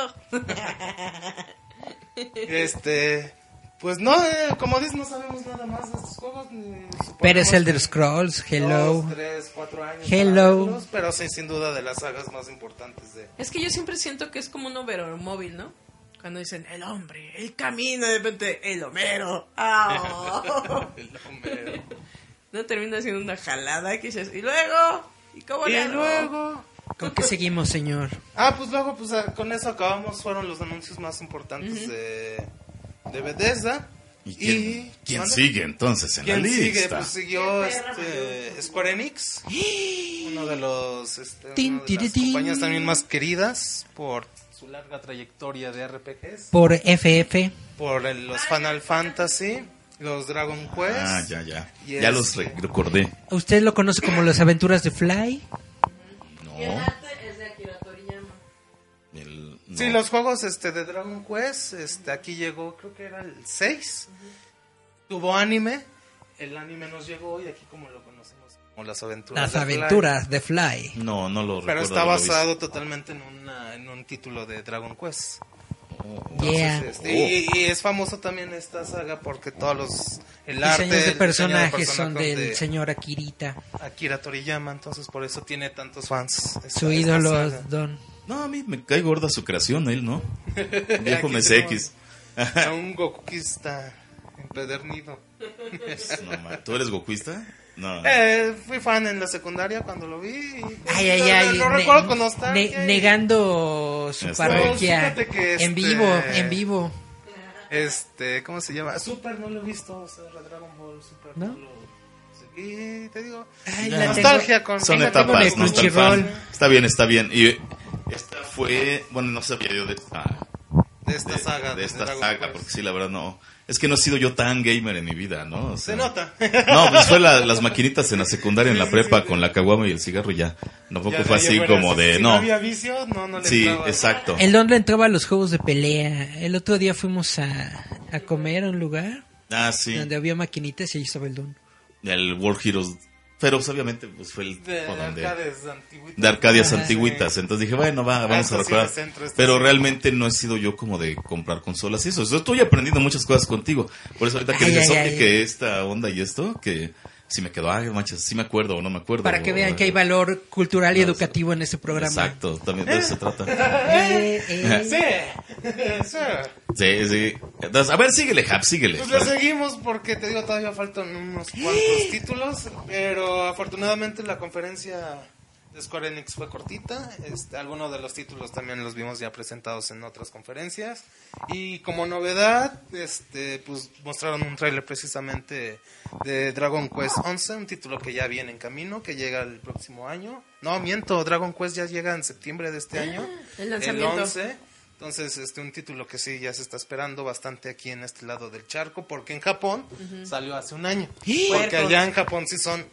Este. Pues no, eh, como dices, no sabemos nada más de estos juegos. Ni Pero es Elder Scrolls, hello. Dos, tres, cuatro años. Hello. verlos, pero sí, sin duda, de las sagas más importantes de. Es que yo siempre siento que es como un Homero-móvil, ¿no? Cuando dicen el hombre, el camino, de repente el Homero. ¡Ah! El Homero. no termina siendo una jalada que dices, y luego, ¿y cómo y le hago? luego. ¿Con qué seguimos, señor? Ah, pues luego, pues ah, con eso acabamos. Fueron los anuncios más importantes de, de Bethesda. ¿Y quién, sigue entonces en la ¿Quién lista? sigue? Pues siguió este, Square Enix, uno de los este, una de las compañías también más queridas por su larga trayectoria de RPGs, Por FF. por el- los Final Fantasy, los Dragon Quest. Ah, ya, ya. Ya los este- re- recordé. ¿Usted lo conoce como las aventuras de Fly? No. No. Sí, los juegos este de Dragon Quest, este aquí llegó, creo que era el 6. Tuvo anime. El anime nos llegó y aquí como lo conocemos como las aventuras. Las de Fly. aventuras de Fly. No, no lo Pero recuerdo. está basado totalmente en, una, en un título de Dragon Quest. Yeah. Entonces, este, y, y es famoso también esta saga porque todos los el arte Diseños de el personajes diseño de son del de señor Akirita. Akira Toriyama, entonces por eso tiene tantos fans. esta- Su ídolo. Don. No, a mí me cae gorda su creación, él, ¿no? Viejo MSX. A un Gokuista empedernido. No, ma, ¿Tú eres gokuista? No. Eh, fui fan en la secundaria cuando lo vi. y- Ay, ay, ay. Lo ne- recuerdo con nostalgia. ne- y- negando su Este- parroquia. No, fíjate que En este- vivo, en vivo. Este, ¿cómo se llama? Super no lo he visto, o sea, Dragon Ball Super ¿No? no, lo seguí, te digo. Ay, la nostalgia tengo- con Son etapas, el ¿no? Está bien, está bien. Y esta fue, bueno, no sabía yo de, ah, de esta de- saga. de esta Dragon saga, porque sí, la verdad no. Es que no he sido yo tan gamer en mi vida, ¿no? O Se nota. No, pues fue la- las maquinitas en la secundaria, en la prepa, con la caguama y el cigarro y ya. Tampoco Ya fue de así como si- de, si no. había vicio, no, no le Sí, entraba. exacto. El don le entraba a los juegos de pelea. El otro día fuimos a, a comer a un lugar Ah, sí. donde había maquinitas y ahí estaba el don. El World Heroes. Pero pues, obviamente pues fue el De por donde- arcades antiguitas. de Arcadias antiguitas. Entonces dije, bueno, va, vamos Esto a sí recordar. centro, esto Pero sí. realmente no he sido yo como de comprar consolas y eso. Yo estoy aprendiendo muchas cosas contigo. Por eso ahorita que Ay, dices, ay, oye, ay. que esta onda y esto, que si me quedó, ay, manches, sí me acuerdo o no me acuerdo. Para que o- vean que hay valor cultural y No, educativo en este programa. Exacto, también de eso se trata. Eh, eh. Sí, sí. Sí, sí. Entonces, a ver, síguele, Hap, síguele. Pues le seguimos porque te digo, todavía faltan unos cuantos títulos, pero afortunadamente la conferencia de Square Enix fue cortita. Este, algunos de los títulos también los vimos ya presentados en otras conferencias. Y como novedad, este, pues mostraron un tráiler precisamente de Dragon Quest 11, un título que ya viene en camino, que llega el próximo año. No, miento, Dragon Quest ya llega en septiembre de este año. el lanzamiento. 11. Entonces, este, un título que sí ya se está esperando bastante aquí en este lado del charco, porque en Japón salió hace un año. Porque allá en Japón sí son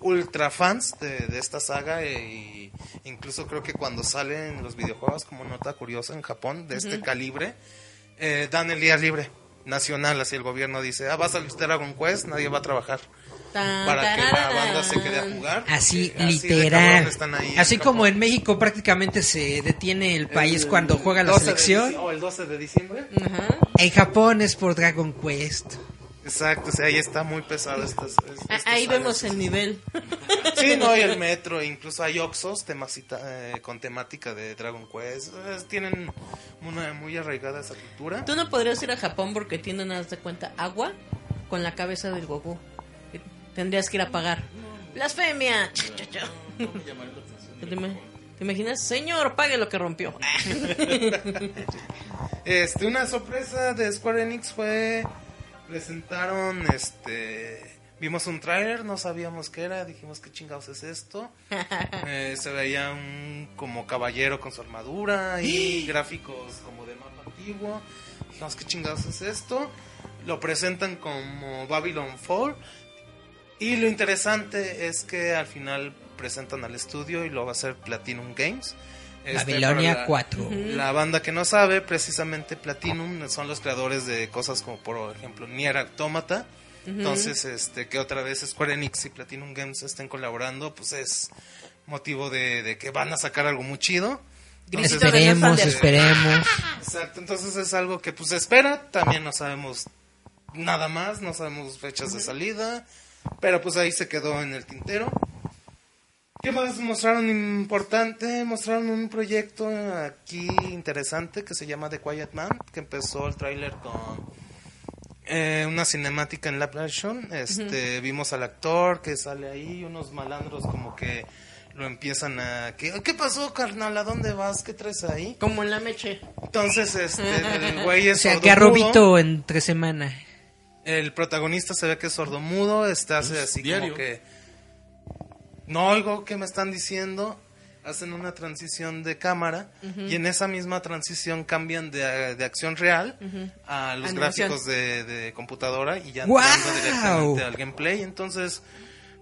ultra fans de, de esta saga e- y incluso creo que cuando salen los videojuegos, como nota curiosa en Japón, de este calibre, eh, dan el día libre nacional, así el gobierno dice, ah, va a salir Dragon Quest, nadie va a trabajar. Tan, Para que la banda se quede a jugar. Así, Eh, literal. cabrón están ahí en Así como Japón. en México prácticamente se detiene el país El cuando juega la 12 de selección. dici- O el 12 de diciembre. Ajá. En Japón es por Dragon Quest. Exacto, o sea, ahí está muy pesado estas, estas Ah, Ahí vemos el nivel. Sí, no, y el metro, incluso hay Oxos temacita, eh, con temática de Dragon Quest. Eh, tienen una muy arraigada esa cultura. Tú no podrías ir a Japón porque tienen, haz de cuenta, agua con la cabeza del Goku. Tendrías que ir a pagar. Blasfemia. Ch, ch, ch. ¿Te ima- te imaginas? Señor, pague lo que rompió. Este, una sorpresa de Square Enix fue presentaron este vimos un tráiler, no sabíamos qué era, dijimos qué chingados es esto. Eh, se veía un como caballero con su armadura y gráficos como de mapa antiguo. Dijimos qué chingados es esto. Lo presentan como Babylon Fall. Y lo interesante es que al final presentan al estudio y lo va a hacer Platinum Games. Este, Babilonia la- 4. la banda que no sabe, precisamente Platinum son los creadores de cosas como por ejemplo Nier Automata. Entonces, este que otra vez Square Enix y Platinum Games estén colaborando, pues es motivo de, de que van a sacar algo muy chido. Entonces, Esperemos, esperemos. Exacto, entonces es algo que pues se espera, también no sabemos nada más, no sabemos fechas de salida, pero pues ahí se quedó en el tintero. ¿Qué más mostraron importante? Mostraron un proyecto aquí interesante que se llama The Quiet Man, que empezó el tráiler con eh, una cinemática en live action. Este, vimos al actor que sale ahí, unos malandros como que lo empiezan a... ¿Qué, ¿qué pasó, carnal? ¿A dónde vas? ¿Qué traes ahí? Como en la meche. Entonces, este, el güey O es sea, que arrobito entre semana. El protagonista se ve que es sordomudo, está hace así diario. como que no oigo qué me están diciendo. Hacen una transición de cámara y en esa misma transición cambian de, de acción real a los Animación. gráficos de, de computadora y ya entrando directamente al gameplay. Entonces,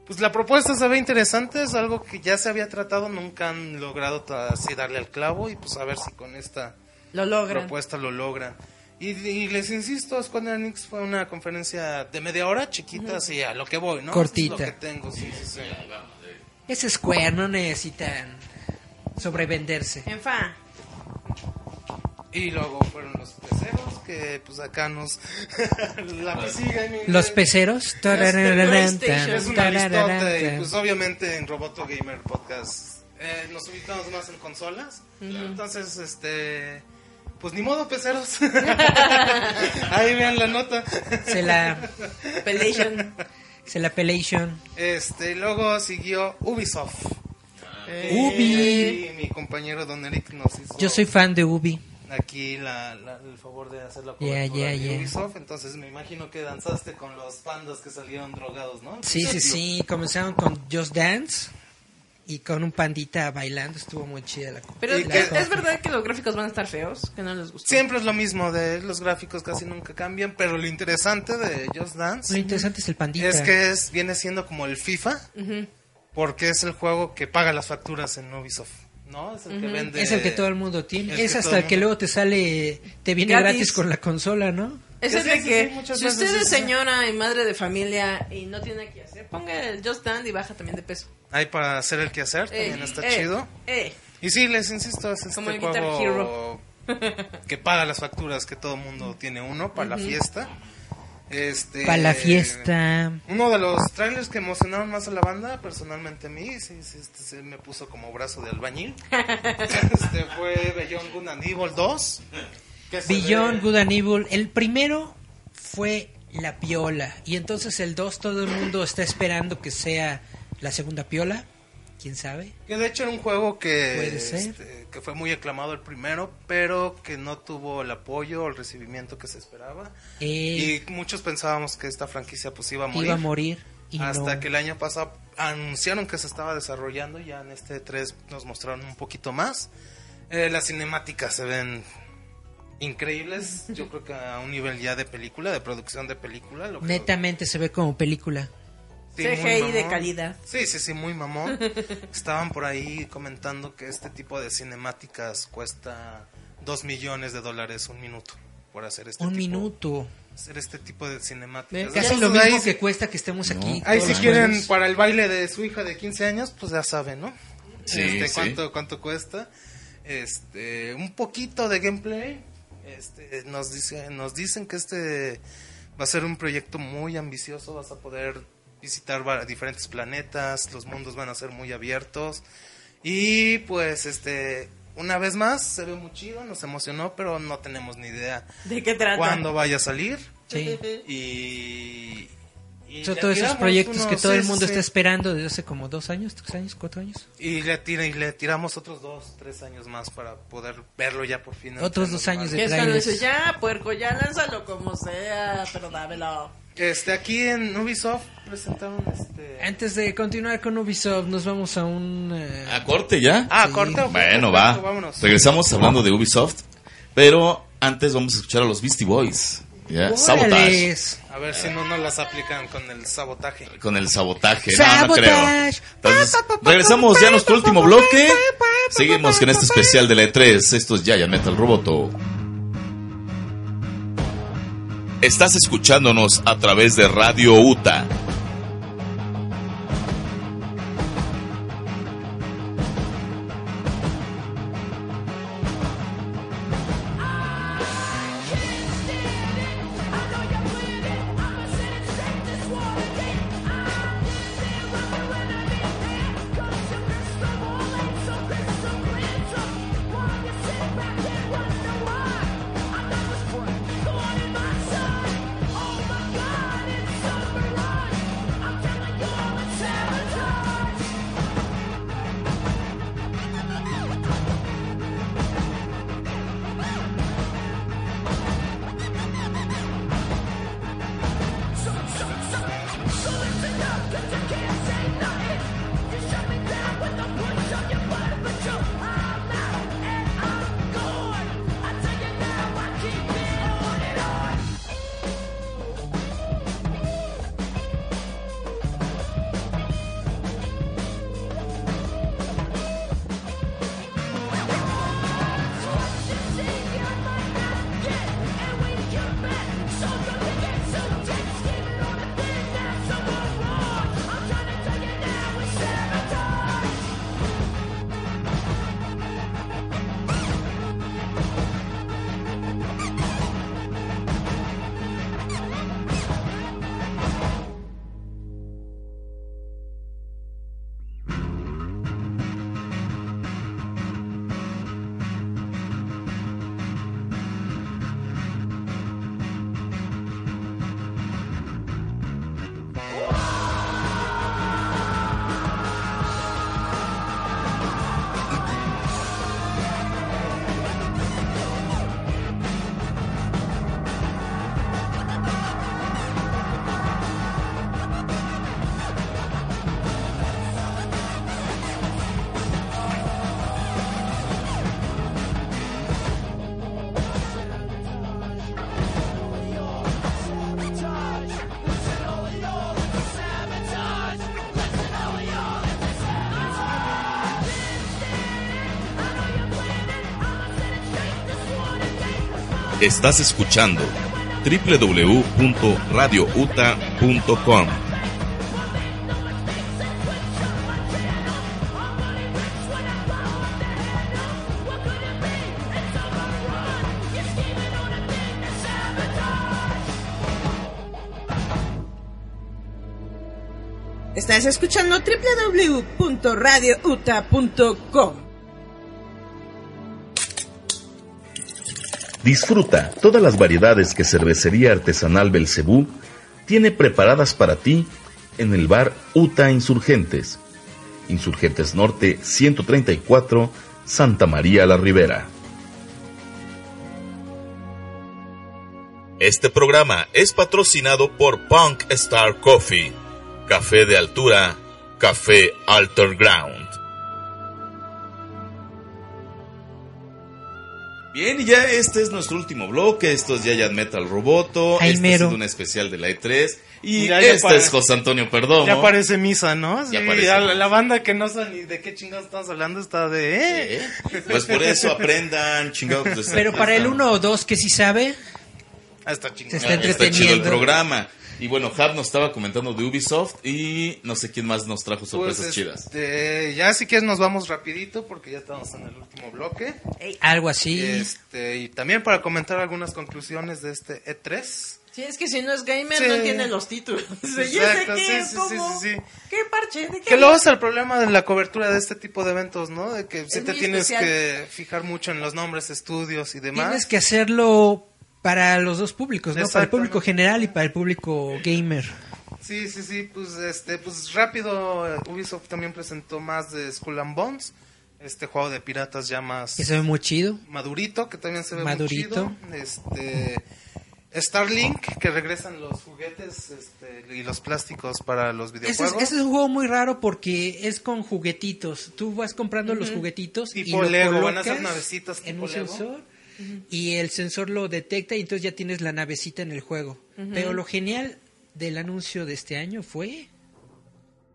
pues la propuesta se ve interesante, es algo que ya se había tratado, nunca han logrado así darle al clavo y pues a ver si con esta Lo logran. propuesta lo logran. Y, y les insisto, Square Enix fue una conferencia de media hora, chiquita, así a lo que voy, ¿no? Cortita. Es lo que tengo, sí, sí, sí. Es Square, no necesitan sobrevenderse. En fa. Y luego fueron los peceros, que pues acá nos... la Gaming Los peceros. PlayStation. Es una listota y pues obviamente en Roboto Gamer Podcast Eh, nos ubicamos más en consolas. Entonces, este. Pues ni modo, peceros. Ahí vean la nota. Se la, Pelation. Se la pelation. Este, luego siguió Ubisoft. Ubi. Y mi compañero Don Eric nos hizo Yo soy fan de Ubi. aquí la, la- el favor de hacer la Yeah, cobertura yeah, de yeah. Ubisoft. Entonces me imagino que danzaste con los pandas que salieron drogados, ¿no? Sí, sí, sí. Comenzaron con Just Dance y con un pandita bailando. Estuvo muy chida la Pero ¿es, que- es verdad que los gráficos van a estar feos, que no les gustó. Siempre es lo mismo, de los gráficos casi nunca cambian, pero lo interesante de Just Dance Lo interesante es el pandita. es que es, viene siendo como el FIFA, porque es el juego que paga las facturas en Ubisoft, ¿no? Es el que vende... Es el que todo el mundo tiene. Es que hasta el que luego te sale, te viene Gratis. gratis, con la consola, ¿no? Es el de que sí, si usted es señora y madre de familia y no tiene nada que hacer, ponga el Just Dance y baja también de peso. Hay para hacer el quehacer, Eh, también está eh, chido. eh. Y sí, les insisto, es este el que paga las facturas que todo el mundo tiene uno para la fiesta. Este, Para la fiesta. Uno de los trailers que emocionaron más a la banda, personalmente a mí, sí, sí, este, se me puso como brazo de albañil. este fue Beyond Good and Evil 2. que se Beyond ve- Good and Evil. El primero fue la piola. Y entonces el 2 todo el mundo está esperando que sea la segunda piola. ¿Quién sabe? Que de hecho era un juego que, este, que fue muy aclamado el primero, pero que no tuvo el apoyo o el recibimiento que se esperaba. Eh, Y muchos pensábamos que esta franquicia pues iba a morir. iba a morir. Y hasta no. que el año pasado anunciaron que se estaba desarrollando. Ya en este 3 nos mostraron un poquito más. Eh, las cinemáticas se ven increíbles. Yo creo que a un nivel ya de película, de producción de película. Lo que- Netamente se ve como película. Sí, muy CGI de calidad. Sí, sí, sí, muy mamón. Estaban por ahí comentando que este tipo de cinemáticas cuesta 2 millones de dólares un minuto por hacer este Un tipo, minuto. hacer este tipo de cinemáticas. Casi lo mismo que cuesta que estemos aquí. Ahí si quieren jueves. para el baile de su hija de 15 años, pues ya saben, ¿no? Sí, Este, sí. ¿cuánto, ¿Cuánto cuesta? Este, un poquito de gameplay. Este, nos, dice, nos dicen que este va a ser un proyecto muy ambicioso. Vas a poder visitar diferentes planetas. Los mundos van a ser muy abiertos. Y pues, este, una vez más, se ve muy chido. Nos emocionó, pero no tenemos ni idea ¿De qué trata? cuándo vaya a salir. Sí. Y. y Son le todos esos proyectos que todo el mundo sí, está esperando desde hace como dos años, tres años, cuatro años. Y le, tira, y le tiramos otros dos, tres años más para poder verlo ya por fin. Otros dos años de humanos. cuando trailers. dice, ya, puerco, ya lánzalo como sea, pero dámelo. Este, aquí en Ubisoft presentaron este... Antes de continuar con Ubisoft, nos vamos a un... eh, ¿A corte ya? Ah, Sí. corte. o Bueno, perfecto, va. Vámonos. Regresamos hablando de Ubisoft, pero antes vamos a escuchar a los Beastie Boys. ¿ya? Sabotage. A ver si no nos las aplican con el sabotaje. Con el sabotaje. No, no Sabotage. creo. Entonces, regresamos ya a nuestro último bloque. Seguimos con este especial de la E3. Esto es Giant Metal Roboto. Estás escuchándonos a través de Radio UTA. Estás escuchando www.radiouta.com. Estás escuchando www.radiouta.com. Disfruta todas las variedades que Cervecería Artesanal Belcebú tiene preparadas para ti en el bar Uta Insurgentes. Insurgentes Norte 134, Santa María la Ribera. Este programa es patrocinado por Punk Star Coffee, café de altura, café Alter Bien, y ya este es nuestro último bloque. Esto es Giant Metal Roboto. Ay, este mero. es un especial de la E3. Y Mira, este para- es José Antonio Perdomo. Ya parece misa, ¿no? Sí, Ya parece la, la banda que no sabe ni de qué chingados estamos hablando está de... ¿eh? ¿Eh? Pues por eso aprendan, chingados. de- Pero para el uno o dos que sí sabe, Ah, está chingón. Se está Está chido el entreteniendo. programa. Y bueno, Hub nos estaba comentando de Ubisoft y no sé quién más nos trajo sorpresas Pues, chidas. este, ya si quieres nos vamos rapidito porque ya estamos en el último bloque. algo así. Este, y también para comentar algunas conclusiones de este E3. Sí, es que si no es gamer, Sí. no entiende los títulos. ¿Y ese Exacto, sí, sí, sí, sí, sí. ¿Qué parche? ¿De qué Que luego es el problema de la cobertura de este tipo de eventos, ¿no? De que sí Es te muy tienes especial. que fijar mucho en los nombres, estudios y demás. Tienes que hacerlo para los dos públicos, ¿no? Para el público general y para el público gamer. Sí, sí, sí, pues este, pues rápido eh, Ubisoft también presentó más de Skull and Bones, este juego de piratas ya más Que se ve muy chido. madurito, que también se ve Madurito. muy chido. Este Starlink, que regresan los juguetes este, y los plásticos para los Ese es, videojuegos. ese es un juego muy raro porque es con juguetitos. Tú vas comprando los juguetitos Tipo y lo Lego, van a colocas navecitas en tipo un Lego. sensor y el sensor lo detecta y entonces ya tienes la navecita en el juego. Pero lo genial del anuncio de este año fue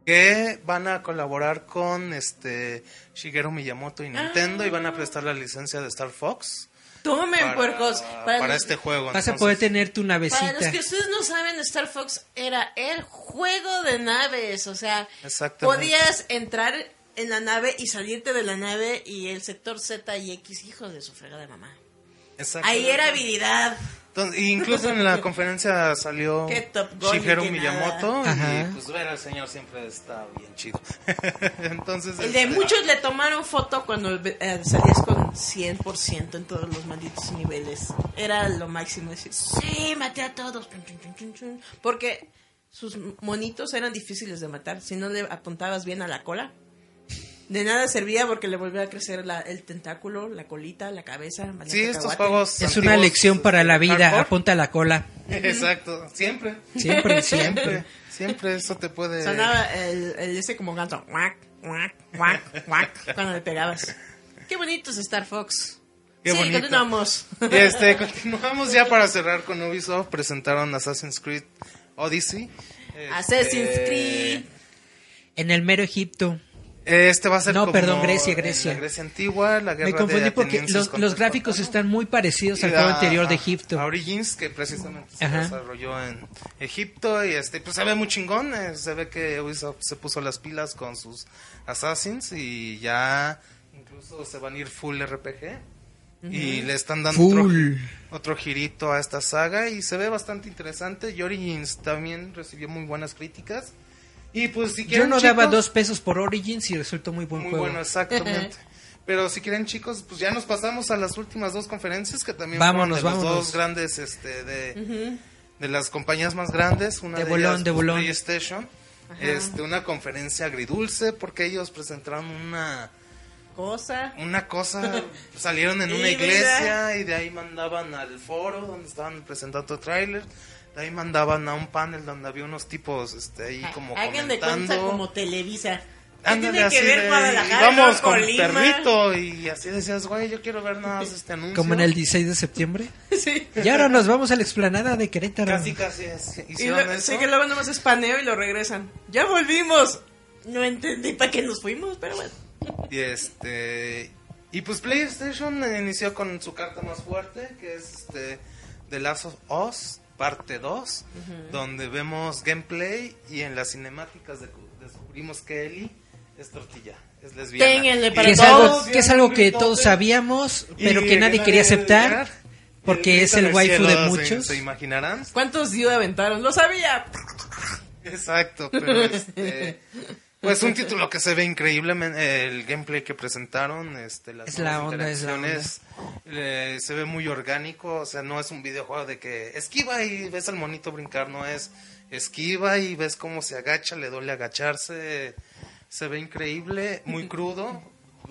que van a colaborar con este Shigeru Miyamoto y Nintendo y van Ah. a prestar la licencia de Star Fox Tomen, para, puercos. para los- este juego. vas a Entonces, poder tener tu Para los navecita. que ustedes no saben, Star Fox era el juego de naves. O sea, Exactamente. podías entrar en la nave y salirte de la nave y el sector Z y X, hijo de su fregada mamá. Ahí era habilidad. Entonces, incluso en la conferencia salió Shigeru Miyamoto nada. y pues ver al señor siempre está bien chido. Entonces, El de este, muchos le tomaron foto cuando eh, salías con 100% en todos los malditos niveles. Era lo máximo decir, sí, maté a todos. Porque sus monitos eran difíciles de matar. Si no le apuntabas bien a la cola, de nada servía porque le volvía a crecer la- el tentáculo, la colita, la cabeza. Sí, estos juegos Es una lección para la vida. hardcore. Apunta la cola. Exacto, siempre. Siempre, siempre. Siempre, eso te puede Sonaba el, el ese como ganso. Guac, guac, guac, guac, cuando le pegabas. Qué bonito es Star Fox. Qué sí, bonito. continuamos. Este, continuamos ya para cerrar con Ubisoft. Presentaron Assassin's Creed Odyssey. Este, Assassin's Creed. En el mero Egipto. Este va a ser No, como perdón, Grecia, Grecia. La Grecia antigua, la guerra Me confundí de porque los, los gráficos están muy parecidos al juego anterior de Egipto. a Origins, que precisamente se Ajá. desarrolló en Egipto. Y este, pues se ve muy chingón. eh, Se ve que Ubisoft se puso las pilas con sus Assassins y ya incluso se van a ir full RPG. Y le están dando otro, otro girito a esta saga y se ve bastante interesante. Y Origins también recibió muy buenas críticas. Y pues si Yo quieren no daba dos pesos por Origins y resultó muy buen muy juego. bueno, exactamente. Pero si quieren chicos, pues ya nos pasamos a las últimas dos conferencias que también Vámonos, fueron de los dos grandes este de, de las compañías más grandes, una De de, bolón, ellas, de pues, bolón. PlayStation. Este, una conferencia agridulce porque ellos presentaron una Cosa. una cosa, salieron en una iglesia y de ahí mandaban al foro donde estaban presentando tráiler. De ahí mandaban a un panel donde había unos tipos este, ahí como Hagan de cuenta comentando. como Televisa. ¿Qué Ándale, tiene que así ver de, Guadalajara y vamos con Colima? perrito y así decías, güey, yo quiero ver nada más este anuncio. Como en el 16 de septiembre. Sí. Y ahora nos vamos a la explanada de Querétaro. Casi, casi es- Y lo- eso. sí, que luego nomás es paneo y lo regresan. ¡Ya volvimos! No entendí para qué nos fuimos, pero bueno. Y este Y pues PlayStation inició con su carta más fuerte, que es este The Last of Us, parte 2, donde vemos gameplay y en las cinemáticas de- descubrimos que Ellie es tortilla, es lesbiana. Ténganle para Que es algo, que, es algo que todos sabíamos, pero que nadie quería aceptar, porque es el waifu de cielo, se- muchos. Se, imaginarán. ¿Cuántos dio aventaron? Lo sabía. Exacto, pero este, pues un título que se ve increíble, el gameplay que presentaron, este, las Es la onda, es la interacciones, eh, se ve muy orgánico, o sea, no es un videojuego de que esquiva y ves al monito brincar, no es esquiva y ves cómo se agacha, le duele agacharse, se ve increíble, muy crudo,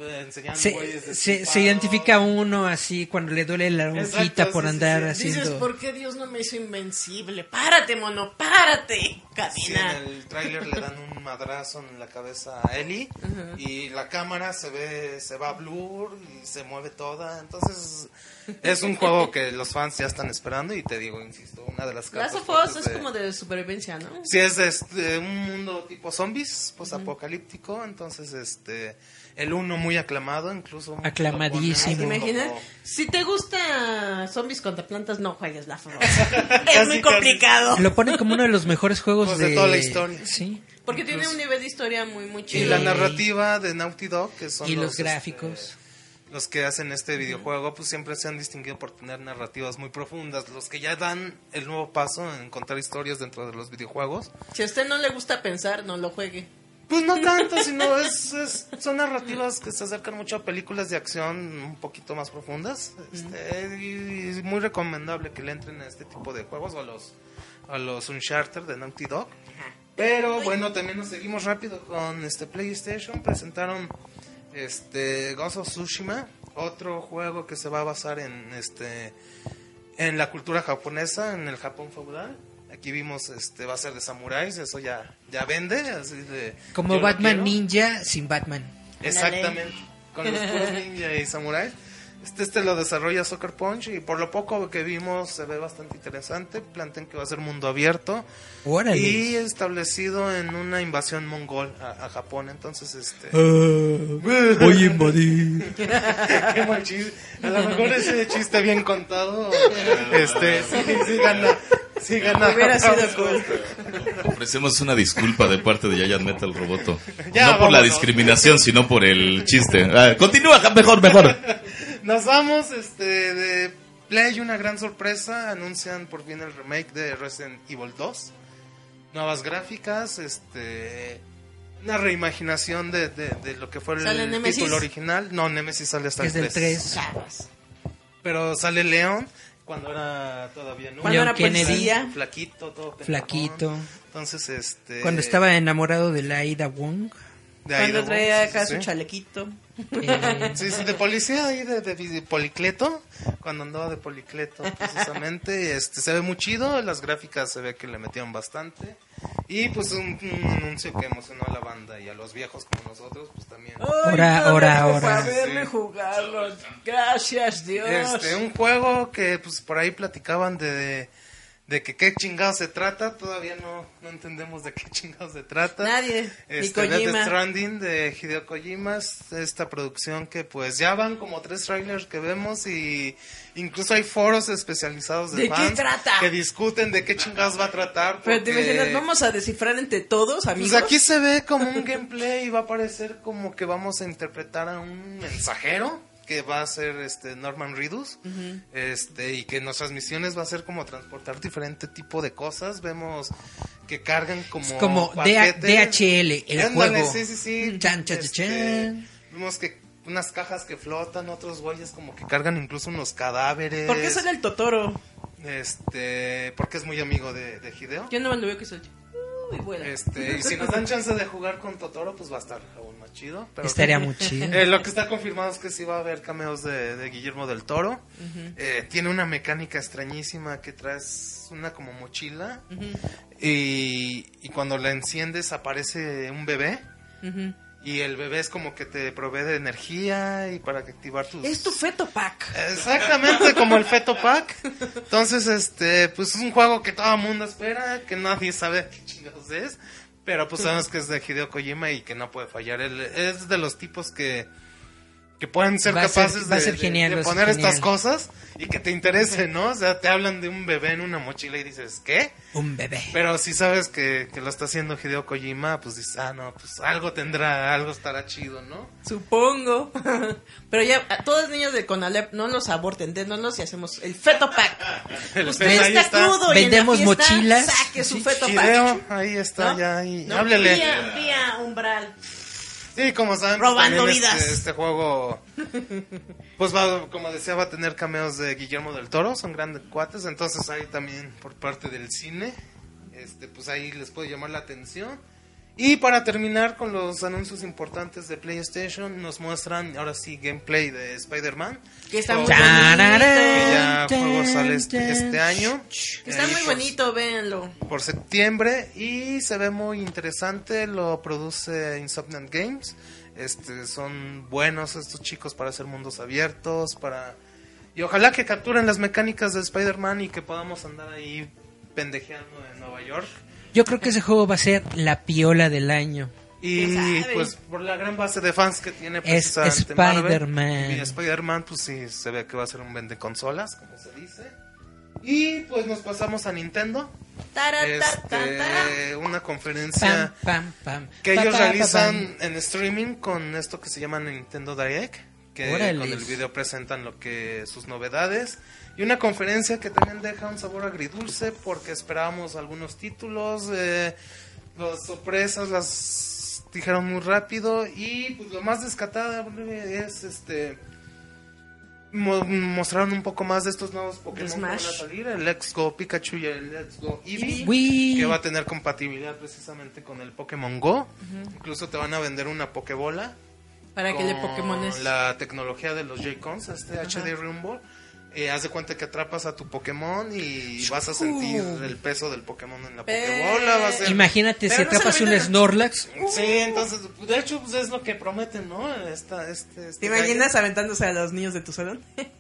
enseñando Se, de se, se identifica uno así cuando le duele la hojita por sí, sí, andar sí. Dices, haciendo... ¿por qué Dios no me hizo invencible? Párate, mono, párate. Sí, Camina. en el tráiler le dan un madrazo en la cabeza a Ellie y la cámara se ve, se va a blur y se mueve toda. Entonces es un juego que los fans ya están esperando y te digo, insisto, una de las Last cartas of Us es como de supervivencia, ¿no? Sí, es de, este, un mundo tipo zombies, pues apocalíptico, entonces este el uno muy aclamado, incluso Aclamadísimo. ¿Te japoneses imaginas? como- Si te gusta zombies contra plantas, no juegues Last of Us. Casi, es muy casi. complicado. Lo ponen como uno de los mejores juegos Pues de... de toda la historia. Sí. Porque tiene un nivel de historia muy, muy Y chido. la Sí. narrativa de Naughty Dog, que son Y los este, gráficos. los que hacen este videojuego, pues siempre se han distinguido por tener narrativas muy profundas. Los que ya dan el nuevo paso en contar historias dentro de los videojuegos. Si a usted no le gusta pensar, no lo juegue. Pues no tanto, sino es, es- son narrativas que se acercan mucho a películas de acción un poquito más profundas. Este, y, y muy recomendable que le entren a este tipo de juegos o a los, a los Uncharted de Naughty Dog. Pero bueno, también nos seguimos rápido con este PlayStation. Presentaron este Ghost of Tsushima, otro juego que se va a basar en este en la cultura japonesa, en el Japón feudal. Aquí vimos este va a ser de samuráis, eso ya ya vende, así de Como Batman. Ninja sin Batman. Exactamente, con los puros ninja y samuráis. Este, este lo desarrolla Soccer Punch y por lo poco que vimos se ve bastante interesante. Plantean que va a ser mundo abierto Órale. y establecido en una invasión mongol a, a Japón. Entonces, este. Ah, voy a invadir. qué mal chiste. A lo mejor ese chiste bien contado, este, sí, sí gana. Sí gana. Hubiera sido cool. Ofrecemos una disculpa de parte de Giant Metal Roboto. Ya, no por la discriminación, sino por el chiste. Ah, continúa, mejor, mejor. Nos vamos, este, de Play, una gran sorpresa. Anuncian por fin el remake de Resident Evil 2. Nuevas gráficas, este. Una reimaginación de, de, de lo que fue el ¿Sale Nemesis? título original. No, Nemesis sale hasta Es el del 3. 3. Pero sale León cuando era todavía no. Cuando era Kennedy. Flaquito, todo. Flaquito. Entonces, este. Cuando estaba enamorado de la Ida Wong. de ahí Cuando de- traía acá sí, su sí. chalequito. Eh, Sí, sí, de policía ahí, de, de, de Policleto, cuando andaba de Policleto, precisamente, este, se ve muy chido, las gráficas se ve que le metieron bastante, y pues un, un anuncio que emocionó a la banda y a los viejos como nosotros, pues también. Ahora, ahora, ahora. Verme jugarlo. Gracias, Dios. Este, un juego que pues por ahí platicaban de, de, de que qué chingados se trata, todavía no, no entendemos de qué chingados se trata. Nadie, Este, Death. Stranding de Hideo Kojima, es esta producción que pues ya van como tres trailers que vemos y incluso hay foros especializados de, ¿De qué fans trata? que discuten de qué chingados va a tratar. Pero te imaginas, vamos a descifrar entre todos, amigos. pues aquí se ve como un gameplay y va a parecer como que vamos a interpretar a un mensajero que va a ser este Norman Reedus este y que nuestras misiones va a ser como transportar diferente tipo de cosas vemos que cargan como como paquetes. DHL, el Ándale, juego. sí sí sí Chan, chan, Este, chan. vemos que unas cajas que flotan otros güeyes como que cargan incluso unos cadáveres ¿Por qué sale el Totoro? este porque es muy amigo de, de Hideo Yo no me lo veo que soy. Uy, vuela. este, y si nos dan chance de jugar con Totoro, pues va a estar aún chido. Pero Estaría muy chido. Eh, lo que está confirmado es que sí va a haber cameos de, de Guillermo del Toro. Eh, tiene una mecánica extrañísima que traes una como mochila. y, y cuando la enciendes aparece un bebé. Y el bebé es como que te provee de energía y para que activar tus... Es tu feto pack. Exactamente, como el Feto Pack. Entonces, este, pues es un juego que todo el mundo espera, que nadie sabe qué chingados es. Pero pues sabemos que es de Hideo Kojima y que no puede fallar. Él es de los tipos que, que pueden ser Va a ser- capaces de, ser de- genial, de va a ser poner estas cosas y que te interese, ¿no? O sea, te hablan de un bebé en una mochila y dices, ¿qué? Un bebé. Pero si sabes que, que lo está haciendo Hideo Kojima, pues dices, ah, no, pues algo tendrá, algo estará chido, ¿no? Supongo. Pero ya, a todos los niños de Conalep, no los aborten, denos y hacemos el feto pack. El Usted está, está. crudo y en la Vendemos fiesta, mochilas. Saque su feto Hideo, pack. ahí está, ¿No? ya, ahí, ¿No? háblele. Vía, vía umbral. Sí, como saben, Robando también vidas. Este, este juego, pues va, como decía, va a tener cameos de Guillermo del Toro, son grandes cuates, entonces ahí también por parte del cine, este, pues ahí les puede llamar la atención. Y para terminar con los anuncios importantes de PlayStation, nos muestran ahora sí gameplay de Spider-Man. Que está muy bonito. Que ya juego sale este, este año. Que está muy por- bonito, véanlo. por septiembre y se ve muy interesante, lo produce Insomniac Games. Este son buenos estos chicos para hacer mundos abiertos, para y ojalá que capturen las mecánicas de Spider-Man y que podamos andar ahí pendejeando en Nueva York. Yo creo que ese juego va a ser la piola del año. Y pues por la gran base de fans que tiene Es precisamente Marvel, Spider-Man. Y Spider-Man pues sí se ve que va a ser un vende consolas, como se dice. Y pues nos pasamos a Nintendo. Este, una conferencia Pam, pam, pam. que Pa, ellos pa, pa, realizan en streaming con esto que se llama Nintendo Direct, que con el video presentan lo que sus novedades y una conferencia que también deja un sabor agridulce porque esperábamos algunos títulos, eh, las sorpresas las dijeron muy rápido y pues lo más descatable es este mo- mostraron un poco más de estos nuevos Pokémon que van a salir, el Let's Go Pikachu y el Let's Go Eevee Wii. que va a tener compatibilidad precisamente con el Pokémon Go. Incluso te van a vender una Pokébola. Para que le con Pokémones. La tecnología de los Joy-Cons, este HD Rumble. Eh, haz de cuenta que atrapas a tu Pokémon y vas a sentir el peso del Pokémon en la Pokébola. Va a ser... Imagínate Pero si no atrapas un Snorlax. Sí, entonces, de hecho, pues es lo que prometen, ¿no? Esta, este, este ¿Te imaginas aventándose a los niños de tu salón?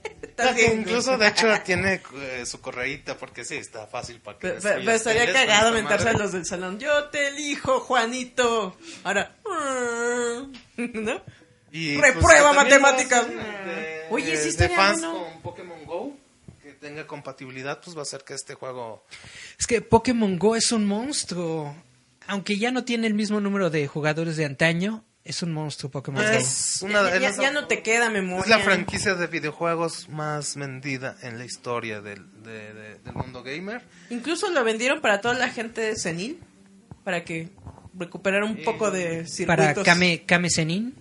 Incluso, de hecho, tiene eh, su correíta, porque sí, está fácil para que... Pero, pero- estaría cagado aventarse a los del salón. Yo te elijo, Juanito. Ahora. ¿No? Y, Reprueba que también matemáticas. ser de- Oye, sí de fans bueno. con Pokémon tenga compatibilidad, pues va a hacer que este juego Es que Pokémon Go es un monstruo. Aunque ya no tiene el mismo número de jugadores de antaño, es un monstruo Pokémon Go. es una Ya, ya- ya no te queda memoria. es la franquicia de videojuegos más vendida en la historia del, de- de- del mundo gamer. Incluso lo vendieron para toda la gente senil. Para que recuperara un poco de circuitos. Para Kame, Kame Senin.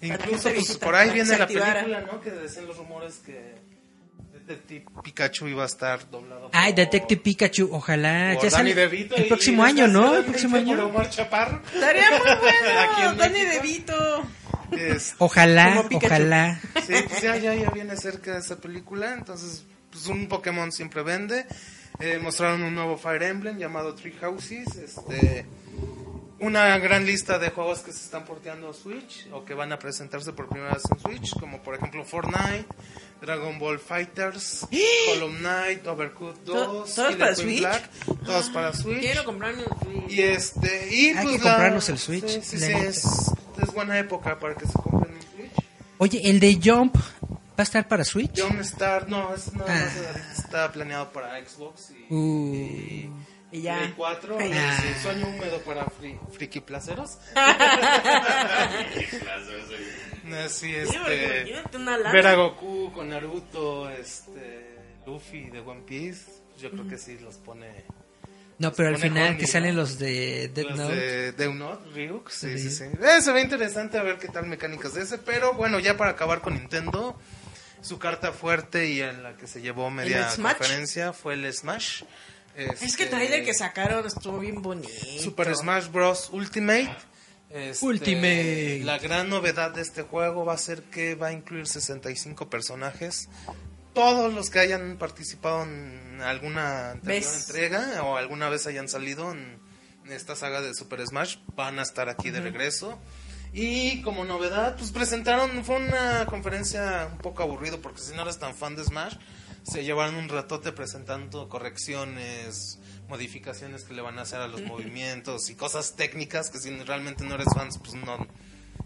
Incluso gente pues, viejita, por ahí viene la película, ¿no? Que decían los rumores que Detective Pikachu iba a estar doblado. Ay, por- Detective Pikachu, ojalá. por Ya Danny sale DeVito el próximo año, ¿no? El próximo por año. Omar Chaparro. Estaría muy bueno. en Danny. DeVito. Es- Ojalá, Como Pikachu. ojalá. Sí, pues ya, ya, ya viene cerca esa película, entonces pues un Pokémon siempre vende. Eh, mostraron un nuevo Fire Emblem llamado Three Houses, este, una gran lista de juegos que se están porteando a Switch o que van a presentarse por primera vez en Switch, como por ejemplo Fortnite, Dragon Ball Fighters, Hollow Knight, Overcooked 2, ¿Todos Killer para Queen Switch? Black, todos para Switch. Quiero comprarme un Switch. Y este, y Hay pues que la- comprarnos el Switch, Sí, sí, sí, es, es buena época para que se compren un Switch. Oye, el de Jump va a estar para Switch. John Star, no, es más Ah. ahorita está planeado para Xbox y, Uh. y, Y ya. Play 4. Ay, y ya. sí, sueño húmedo para fri- friki placeros. Así, este. Ver a Goku con Naruto, este. Luffy de One Piece. Yo creo que sí los pone. No, pero al final que salen los de Death Los Note. de Death Note, Ryuk, sí, sí, Sí. sí. Eh, se ve interesante a ver qué tal mecánicas de ese, pero bueno, ya para acabar con Nintendo, su carta fuerte y en la que se llevó media conferencia fue el Smash. Es que Este, el trailer que sacaron estuvo bien bonito. Super Smash Bros. Ultimate. Este, Ultimate. La gran novedad de este juego va a ser que va a incluir 65 personajes. Todos los que hayan participado en alguna entrega o alguna vez hayan salido en esta saga de Super Smash van a estar aquí de regreso. Y como novedad, pues presentaron, fue una conferencia un poco aburrido porque si no eres tan fan de Smash, se llevaron un ratote presentando correcciones, modificaciones que le van a hacer a los movimientos y cosas técnicas que si realmente no eres fan, pues no,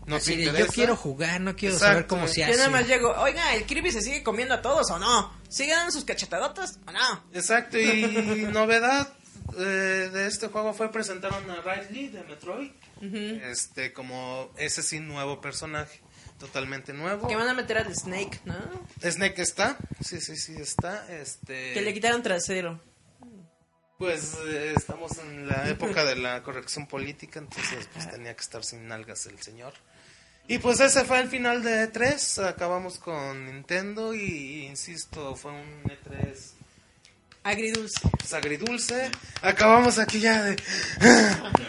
no Así te de, yo quiero jugar, no quiero Exacto. saber cómo se Yo hace. nada más llego, oiga, ¿el Kirby se sigue comiendo a todos o no? ¿Sigue dando sus cachetadotas o no? Exacto, y novedad eh, de este juego fue presentaron a Riley de Metroid. Este, como ese sí nuevo personaje, totalmente nuevo. Que van a meter al Snake, ¿no? Snake está, sí, sí, sí está. Este, Que le quitaron trasero. Pues eh, estamos en la época de la corrección política, entonces pues tenía que estar sin nalgas el señor. Y pues ese fue el final de E3, acabamos con Nintendo y insisto, fue un E3 Agridulce. pues, agridulce. Acabamos aquí ya de...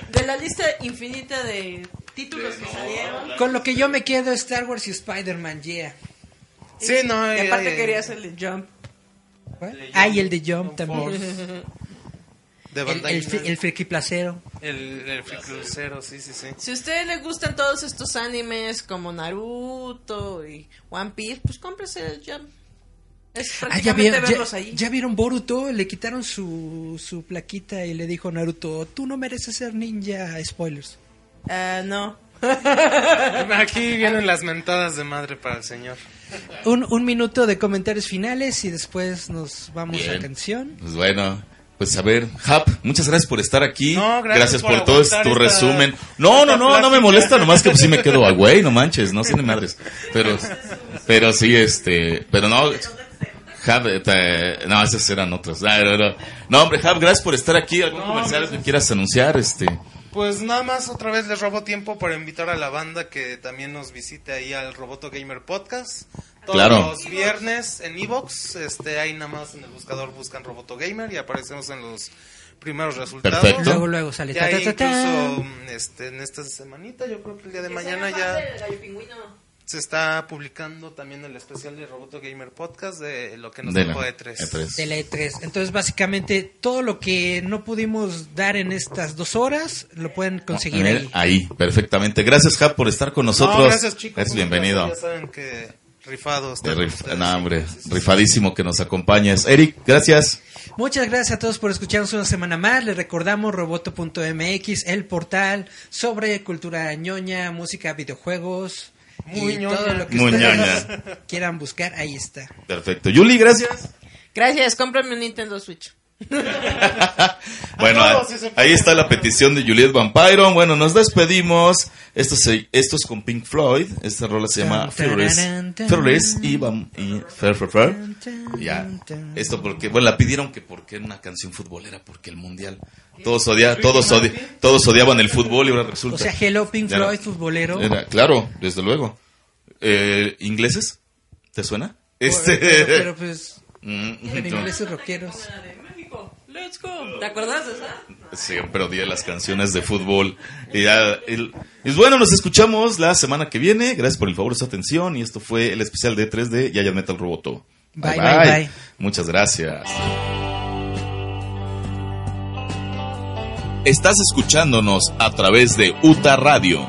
De la lista infinita de títulos que salieron. Con lo que yo me quedo Star Wars y Spider-Man, yeah. Sí, no, Y aparte eh, quería hacerle jump. ¿Cuál? Ah, y el de Jump también. de El, el, el friki placero. El, el Free Crucero, sí, sí, sí. Si a ustedes les gustan todos estos animes como Naruto y One Piece, pues cómprese el jump. Es Ah, ya, prácticamente vieron, ya- verlos ahí. ya vieron Boruto, le quitaron su, su plaquita y le dijo a Naruto, tú no mereces ser ninja, spoilers. Ah, no. Aquí vienen las mentadas de madre para el señor. Un, un minuto de comentarios finales y después nos vamos a Bien. canción. Pues bueno, pues a ver, Hap, muchas gracias por estar aquí. No, gracias, gracias por, por todo aguantar tu esta- resumen. No, no, no, no me molesta, nomás que pues sí me quedo a güey, no manches, no tiene madres. Pero, pero sí, este, pero no. Hap, eh, no, esas eran otras. No, no, no. No, hombre, Hap, gracias por estar aquí. ¿Algún No, comercial que quieras anunciar? Este, Pues nada más otra vez les robo tiempo para invitar a la banda que también nos visite ahí al Roboto Gamer Podcast. Todos Claro. los viernes en Evox, este, ahí nada más en el buscador buscan Roboto Gamer y aparecemos en los primeros resultados. Perfecto. Luego, luego sale. Ya ta, ta, ta, ta. incluso este, en esta semanita, yo creo que el día de mañana ya se está publicando también el especial de Roboto Gamer Podcast de lo que nos de dejó la- E3. E3. de la E3. Entonces, básicamente, todo lo que no pudimos dar en estas dos horas, lo pueden conseguir ahí. ahí, perfectamente. Gracias, Hap, por estar con No, nosotros. gracias chicos. Un bienvenido. Ya saben que rifados. Rif- no, hombre, Sí, sí, sí. rifadísimo que nos acompañes. Eric, gracias. Muchas gracias a todos por escucharnos una semana más. Les recordamos roboto.mx, el portal sobre cultura ñoña, música, videojuegos Muy y ñoña. todo lo que Muy ustedes ñoña. quieran buscar, ahí está. Perfecto. Yuli, gracias. Gracias, cómprame un Nintendo Switch. Bueno, ahí está la petición de Juliet Vampiro. Bueno, nos despedimos. Esto, se, esto es con Pink Floyd. Esta rola se llama Fearless. Fearless y, y Fair, Fair, Fair. Ya. Esto porque, bueno, la pidieron que porque era una canción futbolera, porque el mundial. Todos, odia, todos, odi- todos odiaban el fútbol y ahora resulta. O sea, Hello Pink. Floyd, futbolero. Era- claro, desde luego. Eh, ¿Ingleses? ¿Te suena? Este. Pero, pero, pues, Mm, en ingleses rockeros. Let's go. ¿Te acuerdas de esa? Siempre odié las canciones de fútbol. Y, ya, el- y bueno, nos escuchamos la semana que viene. Gracias por el favor de su atención. Y esto fue el especial de 3 de Yaya Metal Roboto. Bye, bye, bye. Muchas gracias. Estás escuchándonos a través de UTA Radio.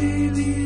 really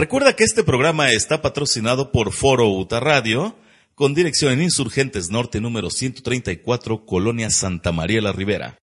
Recuerda que este programa está patrocinado por Foro Uta Radio, con dirección en Insurgentes Norte número 134, Colonia Santa María la Ribera.